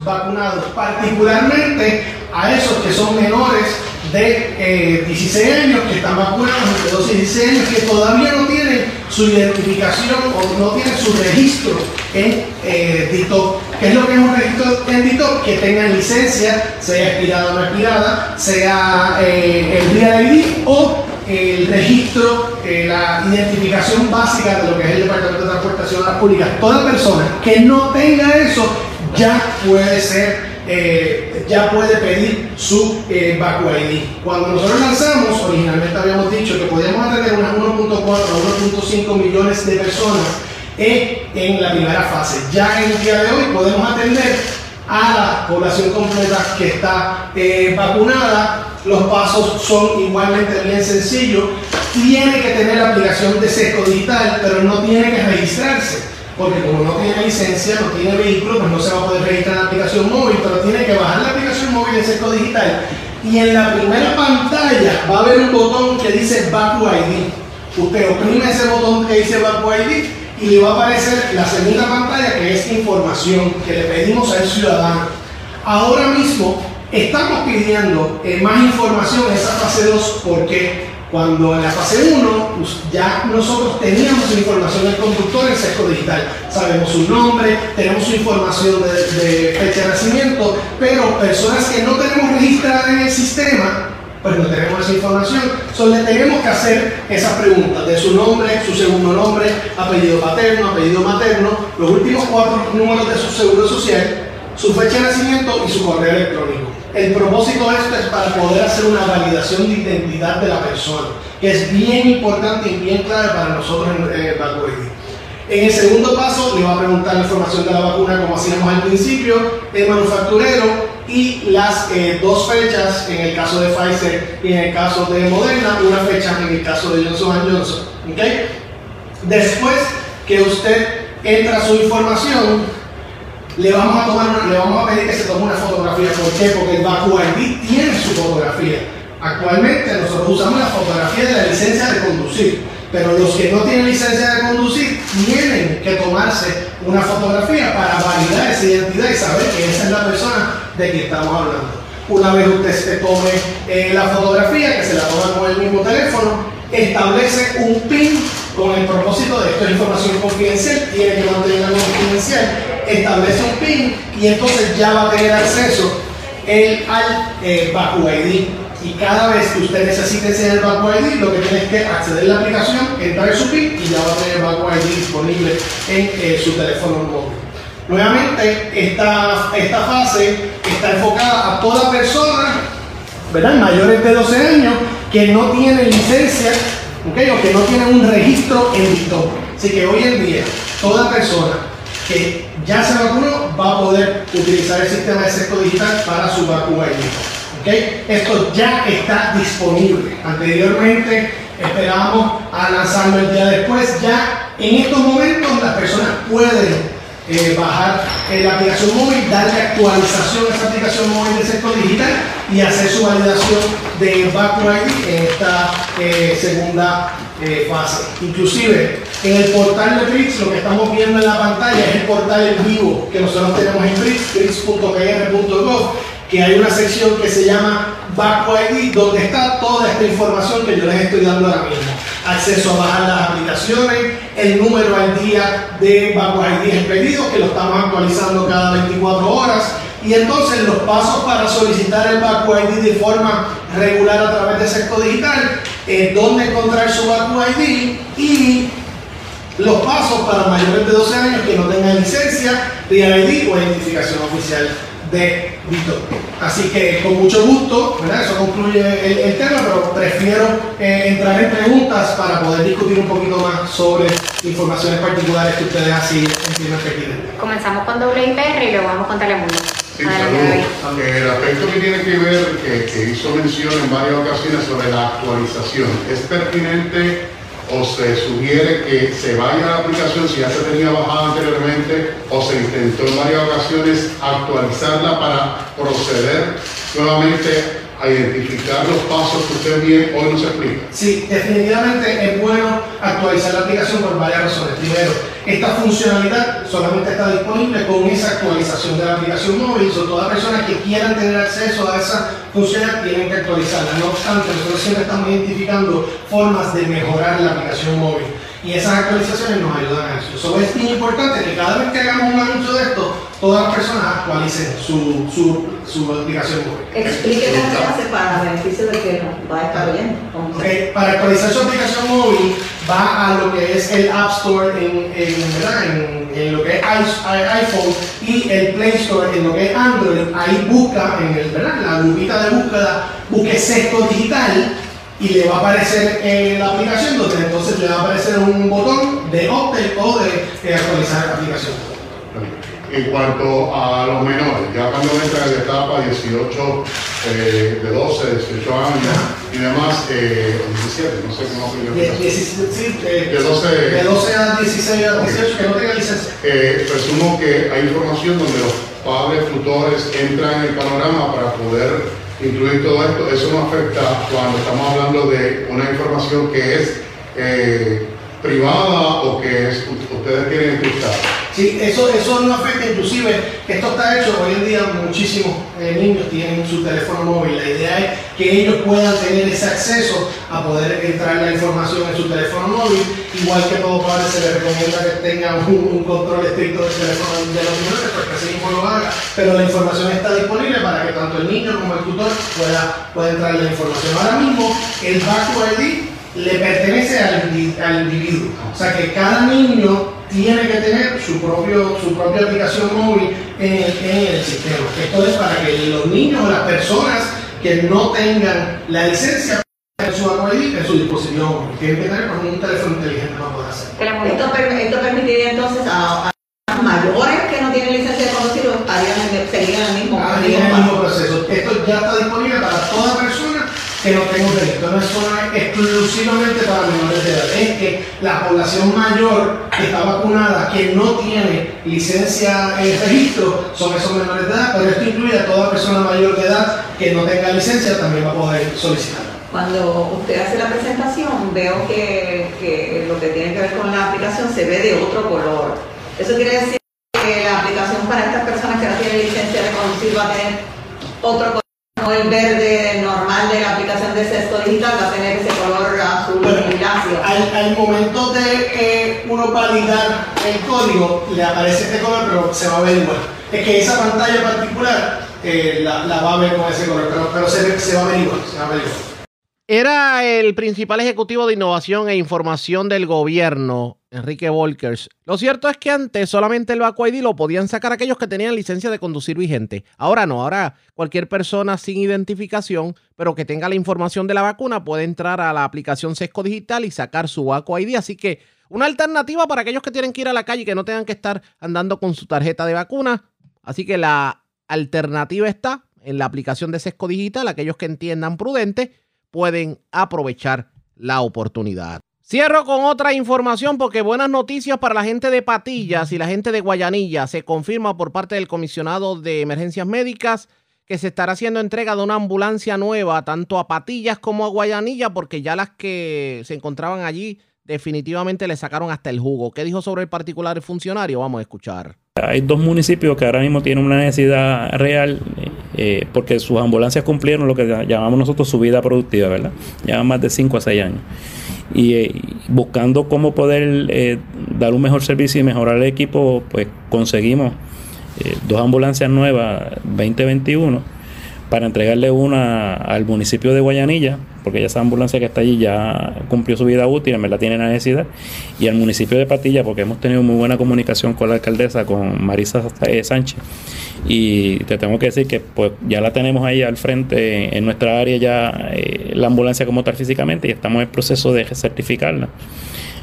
Vacunados, particularmente a esos que son menores de eh, 16 años que están vacunados entre 12 y 16 años que todavía no tienen su identificación o no tienen su registro en eh, DITOP. ¿Qué es lo que es un registro en DITOP? Que tengan licencia, sea expirada o no expirada, sea eh, el Real ID o el registro, eh, la identificación básica de lo que es el Departamento de Transportación Pública. Toda persona que no tenga eso ya puede ser eh, ya puede pedir su eh, Bacu ID. Cuando nosotros lanzamos, originalmente habíamos dicho que podíamos atender unas 1.4 o 1.5 millones de personas eh, en la primera fase. Ya en el día de hoy podemos atender a la población completa que está eh, vacunada. Los pasos son igualmente bien sencillos. Tiene que tener la aplicación de Sesco Digital, pero no tiene que registrarse porque como no tiene licencia, no tiene vehículo, pues no se va a poder registrar en la aplicación móvil, pero tiene que bajar la aplicación móvil de Sesco Digital y en la primera pantalla va a haber un botón que dice Bacu ID. Usted oprime ese botón que dice Bacu ID y le va a aparecer la segunda pantalla que es información que le pedimos al ciudadano. Ahora mismo estamos pidiendo eh, más información en esa fase 2 porque cuando en la fase 1 pues, ya nosotros teníamos información del conductor en sesco digital, sabemos su nombre, tenemos su información de, fecha de nacimiento, pero personas que no tenemos registradas en el sistema, pues no tenemos esa información. Solo le tenemos que hacer esas preguntas de su nombre, su segundo nombre, apellido paterno, apellido materno, los últimos cuatro números de su seguro social, su fecha de nacimiento y su correo electrónico. El propósito de esto es para poder hacer una validación de identidad de la persona, que es bien importante y bien clave para nosotros en Bacu ID. En el segundo paso le va a preguntar la información de la vacuna como hacíamos al principio, el manufacturero y las eh, dos fechas en el caso de Pfizer y en el caso de Moderna, una fecha en el caso de Johnson Johnson. ¿okay? Después que usted entra su información, le vamos a tomar le vamos a pedir que se tome una fotografía. ¿Por qué? Porque el Baku ID tiene su fotografía. Actualmente nosotros usamos la fotografía de la licencia de conducir, pero los que no tienen licencia de conducir tienen que tomarse una fotografía para validar esa identidad y saber que esa es la persona de quien estamos hablando. Una vez usted se tome eh, la fotografía, que se la toma con el mismo teléfono, establece un PIN con el propósito de esto es información confidencial, tiene que mantenerla confidencial, establece un PIN y entonces ya va a tener acceso él al eh, Baku ID. Y cada vez que usted necesite el Baku ID, lo que tiene es que acceder a la aplicación, entrar en su PIN y ya va a tener el Baku ID disponible en eh, su teléfono móvil. Nuevamente, esta, esta fase está enfocada a toda persona ¿verdad? mayores de 12 años que no tienen licencia ¿ok? o que no tienen un registro en DITOP. Así que hoy en día, toda persona que ya se vacunó va a poder utilizar el sistema de sesco digital para su vacuna. ¿ok? Esto ya está disponible. Anteriormente esperábamos a lanzarlo el día después. Ya en estos momentos las personas pueden eh, bajar eh, la aplicación móvil, darle actualización a esa aplicación móvil del sector digital y hacer su validación de Back ID en esta eh, segunda fase. Inclusive en el portal de BRICS, lo que estamos viendo en la pantalla es el portal en vivo que nosotros tenemos en BRICS, BRICS.pr.gov, que hay una sección que se llama Back ID, donde está toda esta información que yo les estoy dando ahora mismo. Acceso a bajar las aplicaciones, el número al día de Baco ID expedidos, que lo estamos actualizando cada 24 horas, y entonces los pasos para solicitar el Baco ID de forma regular a través de Sesco Digital, eh, dónde encontrar su Baco ID y los pasos para mayores de 12 años que no tengan licencia, Real ID o identificación oficial de Vito. Así que con mucho gusto, ¿verdad? Eso concluye el, el tema, pero prefiero eh, entrar en preguntas para poder discutir un poquito más sobre informaciones particulares que ustedes así entienden pertinentes. Comenzamos con WIPR y luego vamos con Telemundo. Sí, El aspecto que tiene que ver, que, que hizo mención en varias ocasiones sobre la actualización, ¿es pertinente o se sugiere que se vaya a la aplicación si ya se tenía bajada anteriormente o se intentó en varias ocasiones actualizarla para proceder nuevamente a identificar los pasos que usted bien hoy nos explica. Sí, definitivamente es bueno actualizar la aplicación por varias razones. Primero, esta funcionalidad solamente está disponible con esa actualización de la aplicación móvil. So, todas personas que quieran tener acceso a esa funcionalidad tienen que actualizarla. No obstante, nosotros siempre estamos identificando formas de mejorar la aplicación móvil. Y esas actualizaciones nos ayudan a eso. So, es importante que cada vez que hagamos un anuncio de esto, todas las personas actualicen su, su, su aplicación móvil. Explique cómo se hace para beneficio de que nos va a estar oyendo. ¿Cómo se- Ok, Para actualizar su aplicación móvil va a lo que es el App Store en, en, ¿verdad? en, en lo que es iPhone y el Play Store en lo que es Android. Ahí busca en el, ¿verdad? la lupita de búsqueda, busque Sesco Digital y le va a aparecer eh, la aplicación donde entonces le va a aparecer un botón de update o de actualizar la aplicación. En cuanto a los menores, ya cuando entran en la etapa 18, eh, de 12, 18 años y demás, eh, 17, no sé cómo Die- dieciséis- sí, eh, De 12 de 12 a 16 a 18 que no tenga licencia. Eh, presumo que hay información donde los padres tutores entran en el panorama para poder incluir todo esto. Eso no afecta cuando estamos hablando de una información que es eh, privada o que es- ustedes tienen encriptada. Sí, eso, eso no afecta, inclusive esto está hecho, hoy en día muchísimos eh, niños tienen su teléfono móvil, la idea es que ellos puedan tener ese acceso a poder entrar la información en su teléfono móvil, igual que todo padre se le recomienda que tengan un, control estricto del teléfono de los menores, porque así mismo lo haga, pero la información está disponible para que tanto el niño como el tutor pueda, pueda entrar la información. Ahora mismo el Back le pertenece al, al individuo. O sea que cada niño tiene que tener su, propio, su propia aplicación móvil en el, en el sistema. Esto es para que los niños o las personas que no tengan la licencia tengan su ID en su dispositivo móvil. Tienen que tener pues, un teléfono inteligente para poder hacerlo. Esto, esto permitiría entonces a, a mayores que no tienen licencia de conducir el- seguirían el mismo, Ah, el mismo proceso. Esto ya está disponible para que no tenga un registro. No es solo exclusivamente para menores de edad. Es que la población mayor que está vacunada, que no tiene licencia en registro, son esos menores de edad, pero esto incluye a toda persona mayor de edad que no tenga licencia, también va a poder solicitarla. Cuando usted hace la presentación, veo que, que lo que tiene que ver con la aplicación se ve de otro color. Eso quiere decir que la aplicación para estas personas que no tienen licencia de conducir va a tener otro color, no el verde de la aplicación de sexto digital, va a tener ese color azul grisáceo. Al, al momento de eh, uno validar el código, le aparece este color, pero se va a ver igual. Es que esa pantalla particular eh, la, la va a ver con ese color, pero, pero se, se va a ver igual. Se va a ver igual. Era el principal ejecutivo de innovación e información del gobierno, Enrique Volkers. Lo cierto es que antes solamente el Baco ID lo podían sacar aquellos que tenían licencia de conducir vigente. Ahora no, ahora cualquier persona sin identificación, pero que tenga la información de la vacuna, puede entrar a la aplicación Sesco Digital y sacar su Baco ID. Así que una alternativa para aquellos que tienen que ir a la calle y que no tengan que estar andando con su tarjeta de vacuna. Así que la alternativa está en la aplicación de Sesco Digital. Aquellos que entiendan prudente pueden aprovechar la oportunidad. Cierro con otra información porque buenas noticias para la gente de Patillas y la gente de Guayanilla. Se confirma por parte del comisionado de emergencias médicas que se estará haciendo entrega de una ambulancia nueva tanto a Patillas como a Guayanilla porque ya las que se encontraban allí definitivamente le sacaron hasta el jugo. ¿Qué dijo sobre el particular funcionario? Vamos a escuchar. Hay dos municipios que ahora mismo tienen una necesidad real eh, porque sus ambulancias cumplieron lo que llamamos nosotros su vida productiva, ¿verdad? Llevan más de 5 a 6 años. Y eh, buscando cómo poder eh, dar un mejor servicio y mejorar el equipo, pues conseguimos dos ambulancias nuevas 2021 para entregarle una al municipio de Guayanilla, porque ya esa ambulancia que está allí ya cumplió su vida útil, en verdad tiene la necesidad, y al municipio de Patilla, porque hemos tenido muy buena comunicación con la alcaldesa, con Marisa eh, Sánchez, y te tengo que decir que pues ya la tenemos ahí al frente en nuestra área ya eh, la ambulancia como tal físicamente y estamos en proceso de certificarla.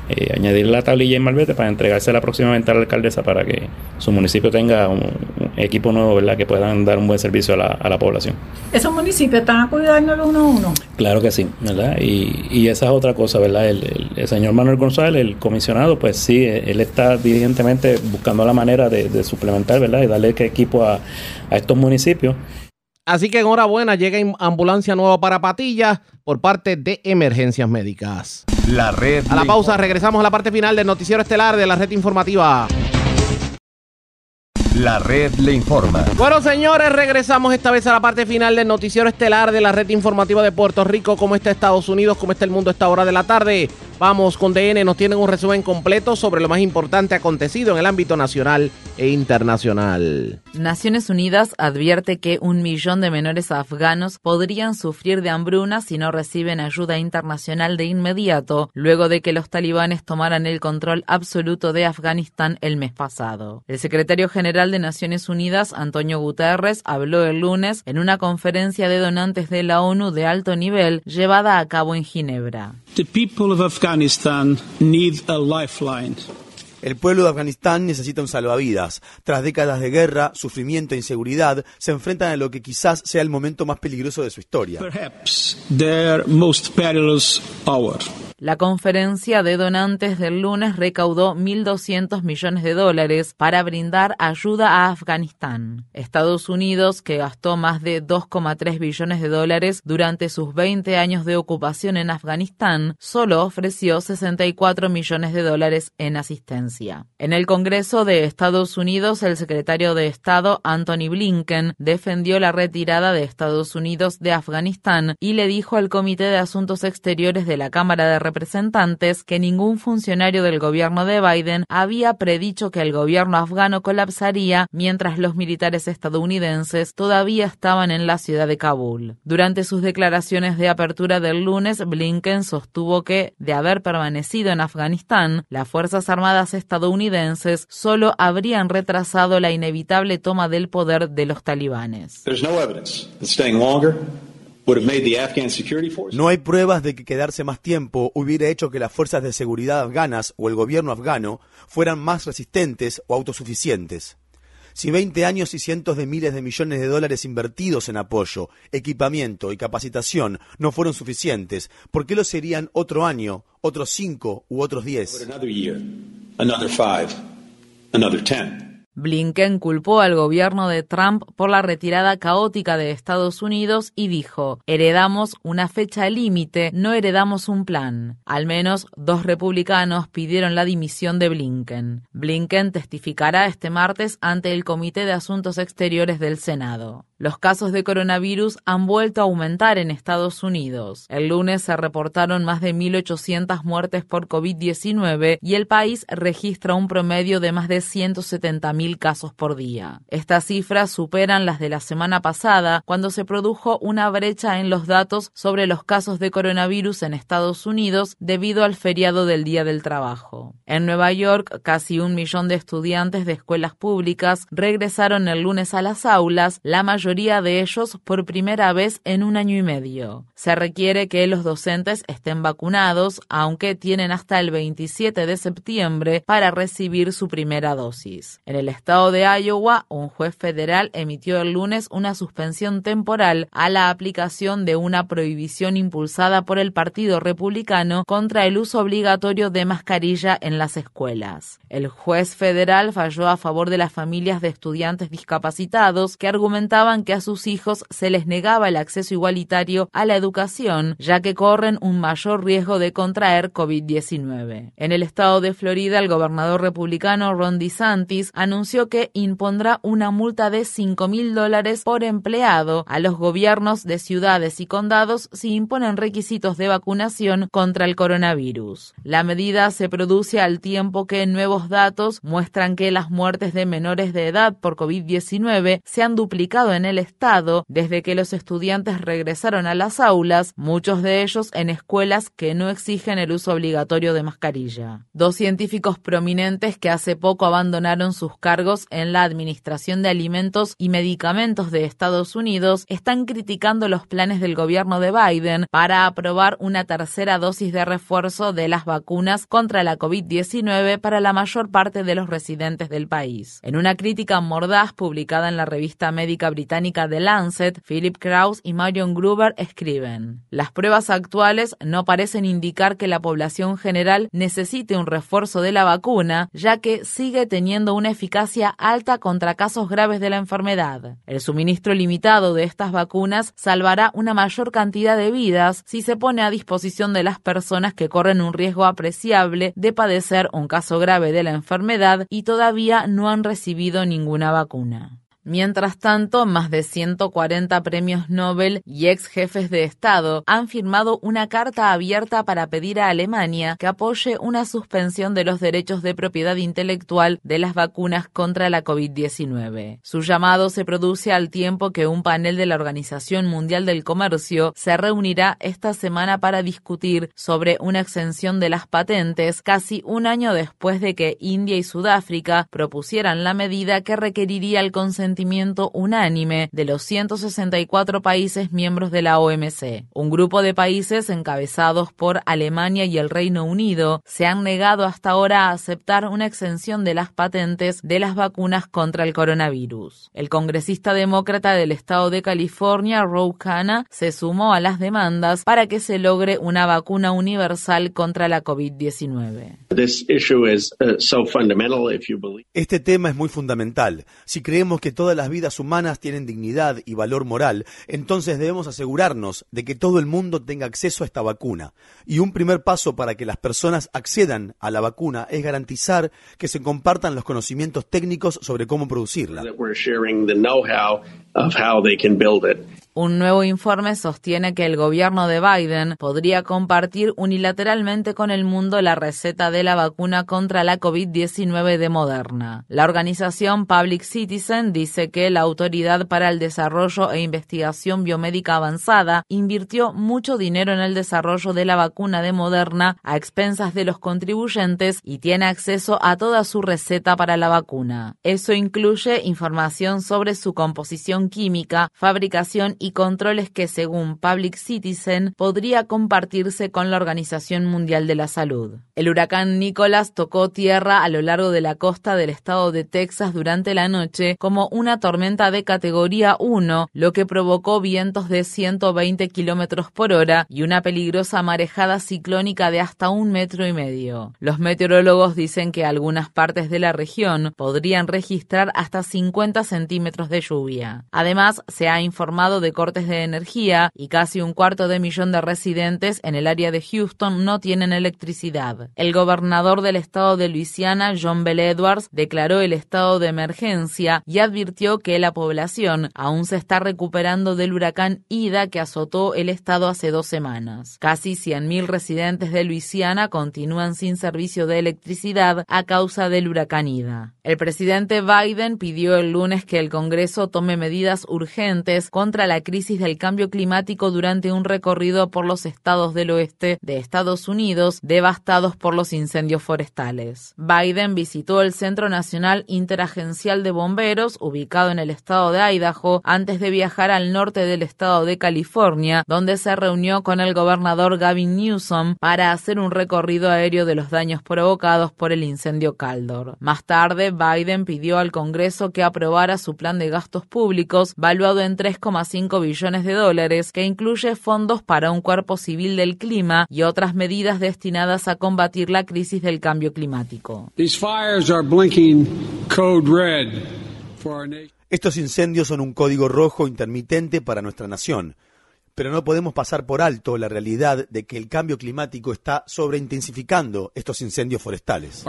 Eh, añadir la tablilla en Malvete para entregársela próximamente a la alcaldesa para que su municipio tenga un, un equipo nuevo, ¿verdad? Que puedan dar un buen servicio a la, a la población. ¿Esos municipios están acudiendo al 911? Claro que sí, ¿verdad? Y, y esa es otra cosa, ¿verdad? El, el- el señor Manuel González, el comisionado, pues sí, él está diligentemente buscando la manera de, de suplementar, ¿verdad? Y darle equipo a, a estos municipios. Así que enhorabuena, llega ambulancia nueva para Patillas por parte de Emergencias Médicas. La red. A la pausa, regresamos a la parte final del noticiero estelar de la red informativa. La red le informa. Bueno, señores, regresamos esta vez a la parte final del noticiero estelar de la red informativa de Puerto Rico. ¿Cómo está Estados Unidos? ¿Cómo está el mundo a esta hora de la tarde? Vamos con DN, nos tienen un resumen completo sobre lo más importante acontecido en el ámbito nacional e internacional. Naciones Unidas advierte que un millón de menores afganos podrían sufrir de hambruna si no reciben ayuda internacional de inmediato, luego de que los talibanes tomaran el control absoluto de Afganistán el mes pasado. El secretario general de Naciones Unidas, Antonio Guterres, habló el lunes en una conferencia de donantes de la ONU de alto nivel llevada a cabo en Ginebra. El pueblo de Afganistán necesita un salvavidas. Tras décadas de guerra, sufrimiento e inseguridad, se enfrentan a lo que quizás sea el momento más peligroso de su historia. La conferencia de donantes del lunes recaudó 1.200 millones de dólares para brindar ayuda a Afganistán. Estados Unidos, que gastó más de 2,3 billones de dólares durante sus 20 años de ocupación en Afganistán, solo ofreció 64 millones de dólares en asistencia. En el Congreso de Estados Unidos, el secretario de Estado Anthony Blinken defendió la retirada de Estados Unidos de Afganistán y le dijo al Comité de Asuntos Exteriores de la Cámara de representantes que ningún funcionario del gobierno de Biden había predicho que el gobierno afgano colapsaría mientras los militares estadounidenses todavía estaban en la ciudad de Kabul. Durante sus declaraciones de apertura del lunes, Blinken sostuvo que, de haber permanecido en Afganistán, las Fuerzas Armadas estadounidenses solo habrían retrasado la inevitable toma del poder de los talibanes. Hay pruebas de que quedarse más tiempo hubiera hecho que las fuerzas de seguridad afganas o el gobierno afgano fueran más resistentes o autosuficientes. Si 20 años y cientos de miles de millones de dólares invertidos en apoyo, equipamiento y capacitación no fueron suficientes, ¿por qué lo serían otro año, otros cinco u otros diez? Blinken culpó al gobierno de Trump por la retirada caótica de Estados Unidos y dijo, heredamos una fecha límite, no heredamos un plan. Al menos dos republicanos pidieron la dimisión de Blinken. Blinken testificará este martes ante el Comité de Asuntos Exteriores del Senado. Los casos de coronavirus han vuelto a aumentar en Estados Unidos. El lunes se reportaron más de 1.800 muertes por COVID-19 y el país registra un promedio de más de 170.000 casos por día. Estas cifras superan las de la semana pasada, cuando se produjo una brecha en los datos sobre los casos de coronavirus en Estados Unidos debido al feriado del Día del Trabajo. En Nueva York, casi un millón de estudiantes de escuelas públicas regresaron el lunes a las aulas, la mayoría mayoría de ellos por primera vez en un año y medio. Se requiere que los docentes estén vacunados, aunque tienen hasta el 27 de septiembre para recibir su primera dosis. En el estado de Iowa, un juez federal emitió el lunes una suspensión temporal a la aplicación de una prohibición impulsada por el Partido Republicano contra el uso obligatorio de mascarilla en las escuelas. El juez federal falló a favor de las familias de estudiantes discapacitados que argumentaban que a sus hijos se les negaba el acceso igualitario a la educación, ya que corren un mayor riesgo de contraer COVID-19. En el estado de Florida, el gobernador republicano Ron DeSantis anunció que impondrá una multa de 5 mil dólares por empleado a los gobiernos de ciudades y condados si imponen requisitos de vacunación contra el coronavirus. La medida se produce al tiempo que nuevos datos muestran que las muertes de menores de edad por COVID-19 se han duplicado en el Estado desde que los estudiantes regresaron a las aulas, muchos de ellos en escuelas que no exigen el uso obligatorio de mascarilla. Dos científicos prominentes que hace poco abandonaron sus cargos en la Administración de Alimentos y Medicamentos de Estados Unidos están criticando los planes del gobierno de Biden para aprobar una tercera dosis de refuerzo de las vacunas contra la COVID-19 para la mayor parte de los residentes del país. En una crítica mordaz publicada en la revista médica británica británica The Lancet, Philip Krauss y Marion Gruber escriben, las pruebas actuales no parecen indicar que la población general necesite un refuerzo de la vacuna, ya que sigue teniendo una eficacia alta contra casos graves de la enfermedad. El suministro limitado de estas vacunas salvará una mayor cantidad de vidas si se pone a disposición de las personas que corren un riesgo apreciable de padecer un caso grave de la enfermedad y todavía no han recibido ninguna vacuna. Mientras tanto, más de 140 premios Nobel y ex jefes de Estado han firmado una carta abierta para pedir a Alemania que apoye una suspensión de los derechos de propiedad intelectual de las vacunas contra la COVID-19. Su llamado se produce al tiempo que un panel de la Organización Mundial del Comercio se reunirá esta semana para discutir sobre una exención de las patentes casi un año después de que India y Sudáfrica propusieran la medida que requeriría el consentimiento unánime de los 164 países miembros de la OMC. Un grupo de países encabezados por Alemania y el Reino Unido se han negado hasta ahora a aceptar una exención de las patentes de las vacunas contra el coronavirus. El congresista demócrata del estado de California, Ro Khanna, se sumó a las demandas para que se logre una vacuna universal contra la COVID-19. Este tema es muy fundamental. Si creemos que todas las vidas humanas tienen dignidad y valor moral, entonces debemos asegurarnos de que todo el mundo tenga acceso a esta vacuna. Y un primer paso para que las personas accedan a la vacuna es garantizar que se compartan los conocimientos técnicos sobre cómo producirla. Un nuevo informe sostiene que el gobierno de Biden podría compartir unilateralmente con el mundo la receta de la vacuna contra la COVID-19 de Moderna. La organización Public Citizen dice que la Autoridad para el Desarrollo e Investigación Biomédica Avanzada invirtió mucho dinero en el desarrollo de la vacuna de Moderna a expensas de los contribuyentes y tiene acceso a toda su receta para la vacuna. Eso incluye información sobre su composición química, fabricación y controles que, según Public Citizen, podría compartirse con la Organización Mundial de la Salud. El huracán Nicholas tocó tierra a lo largo de la costa del estado de Texas durante la noche como una tormenta de categoría 1, lo que provocó vientos de 120 kilómetros por hora y una peligrosa marejada ciclónica de hasta un metro y medio. Los meteorólogos dicen que algunas partes de la región podrían registrar hasta 50 centímetros de lluvia. Además, se ha informado de cortes de energía y casi un cuarto de millón de residentes en el área de Houston no tienen electricidad. El gobernador del estado de Luisiana, John Bell Edwards, declaró el estado de emergencia y advirtió que la población aún se está recuperando del huracán Ida que azotó el estado hace dos semanas. Casi 100.000 residentes de Luisiana continúan sin servicio de electricidad a causa del huracán Ida. El presidente Biden pidió el lunes que el Congreso tome medidas urgentes contra la crisis del cambio climático durante un recorrido por los estados del oeste de Estados Unidos devastados por los incendios forestales. Biden visitó el Centro Nacional Interagencial de Bomberos, ubicado en el estado de Idaho, antes de viajar al norte del estado de California, donde se reunió con el gobernador Gavin Newsom para hacer un recorrido aéreo de los daños provocados por el incendio Caldor. Más tarde, Biden pidió al Congreso que aprobara su plan de gastos públicos, valuado en 3,5 billones de dólares que incluye fondos para un cuerpo civil del clima y otras medidas destinadas a combatir la crisis del cambio climático. Estos incendios son un código rojo intermitente para nuestra nación pero no podemos pasar por alto la realidad de que el cambio climático está sobreintensificando estos incendios forestales.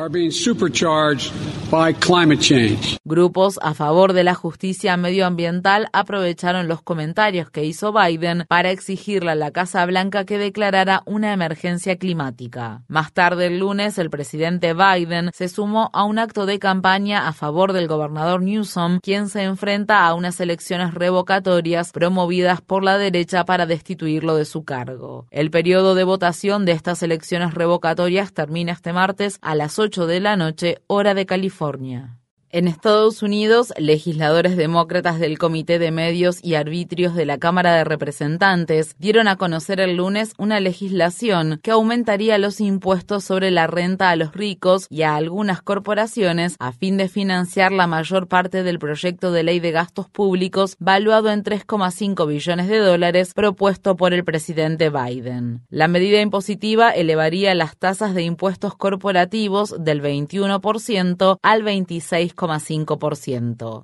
Grupos a favor de la justicia medioambiental aprovecharon los comentarios que hizo Biden para exigirle a la Casa Blanca que declarara una emergencia climática. Más tarde el lunes, el presidente Biden se sumó a un acto de campaña a favor del gobernador Newsom, quien se enfrenta a unas elecciones revocatorias promovidas por la derecha para destituirlo de su cargo. El periodo de votación de estas elecciones revocatorias termina este martes a las 8 de la noche, hora de California. En Estados Unidos, legisladores demócratas del Comité de Medios y Arbitrios de la Cámara de Representantes dieron a conocer el lunes una legislación que aumentaría los impuestos sobre la renta a los ricos y a algunas corporaciones a fin de financiar la mayor parte del proyecto de ley de gastos públicos valuado en 3,5 billones de dólares propuesto por el presidente Biden. La medida impositiva elevaría las tasas de impuestos corporativos del 21% al 26%.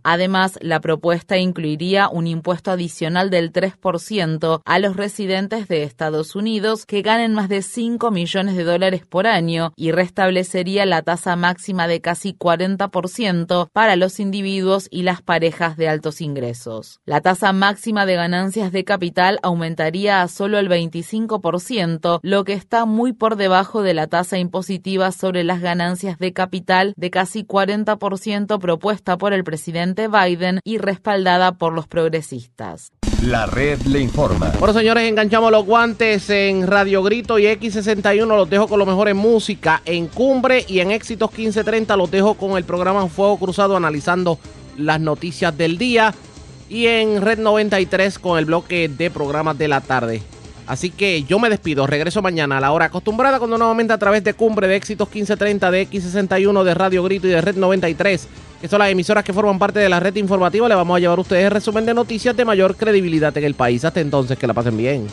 Además, la propuesta incluiría un impuesto adicional del 3% a los residentes de Estados Unidos que ganen más de 5 millones de dólares por año y restablecería la tasa máxima de casi 40% para los individuos y las parejas de altos ingresos. La tasa máxima de ganancias de capital aumentaría a solo el 25%, lo que está muy por debajo de la tasa impositiva sobre las ganancias de capital de casi 40% propuesta por el presidente Biden y respaldada por los progresistas. La red le informa. Bueno, señores, enganchamos los guantes en Radio Grito y X61. Los dejo con lo mejor en música. En Cumbre y en Éxitos 1530 los dejo con el programa Fuego Cruzado analizando las noticias del día. Y en Red 93 con el bloque de programas de la tarde. Así que yo me despido, regreso mañana a la hora acostumbrada cuando nuevamente a través de Cumbre de Éxitos 1530 de X61 de Radio Grito y de Red 93, que son las emisoras que forman parte de la red informativa, le vamos a llevar a ustedes el resumen de noticias de mayor credibilidad en el país. Hasta entonces, que la pasen bien.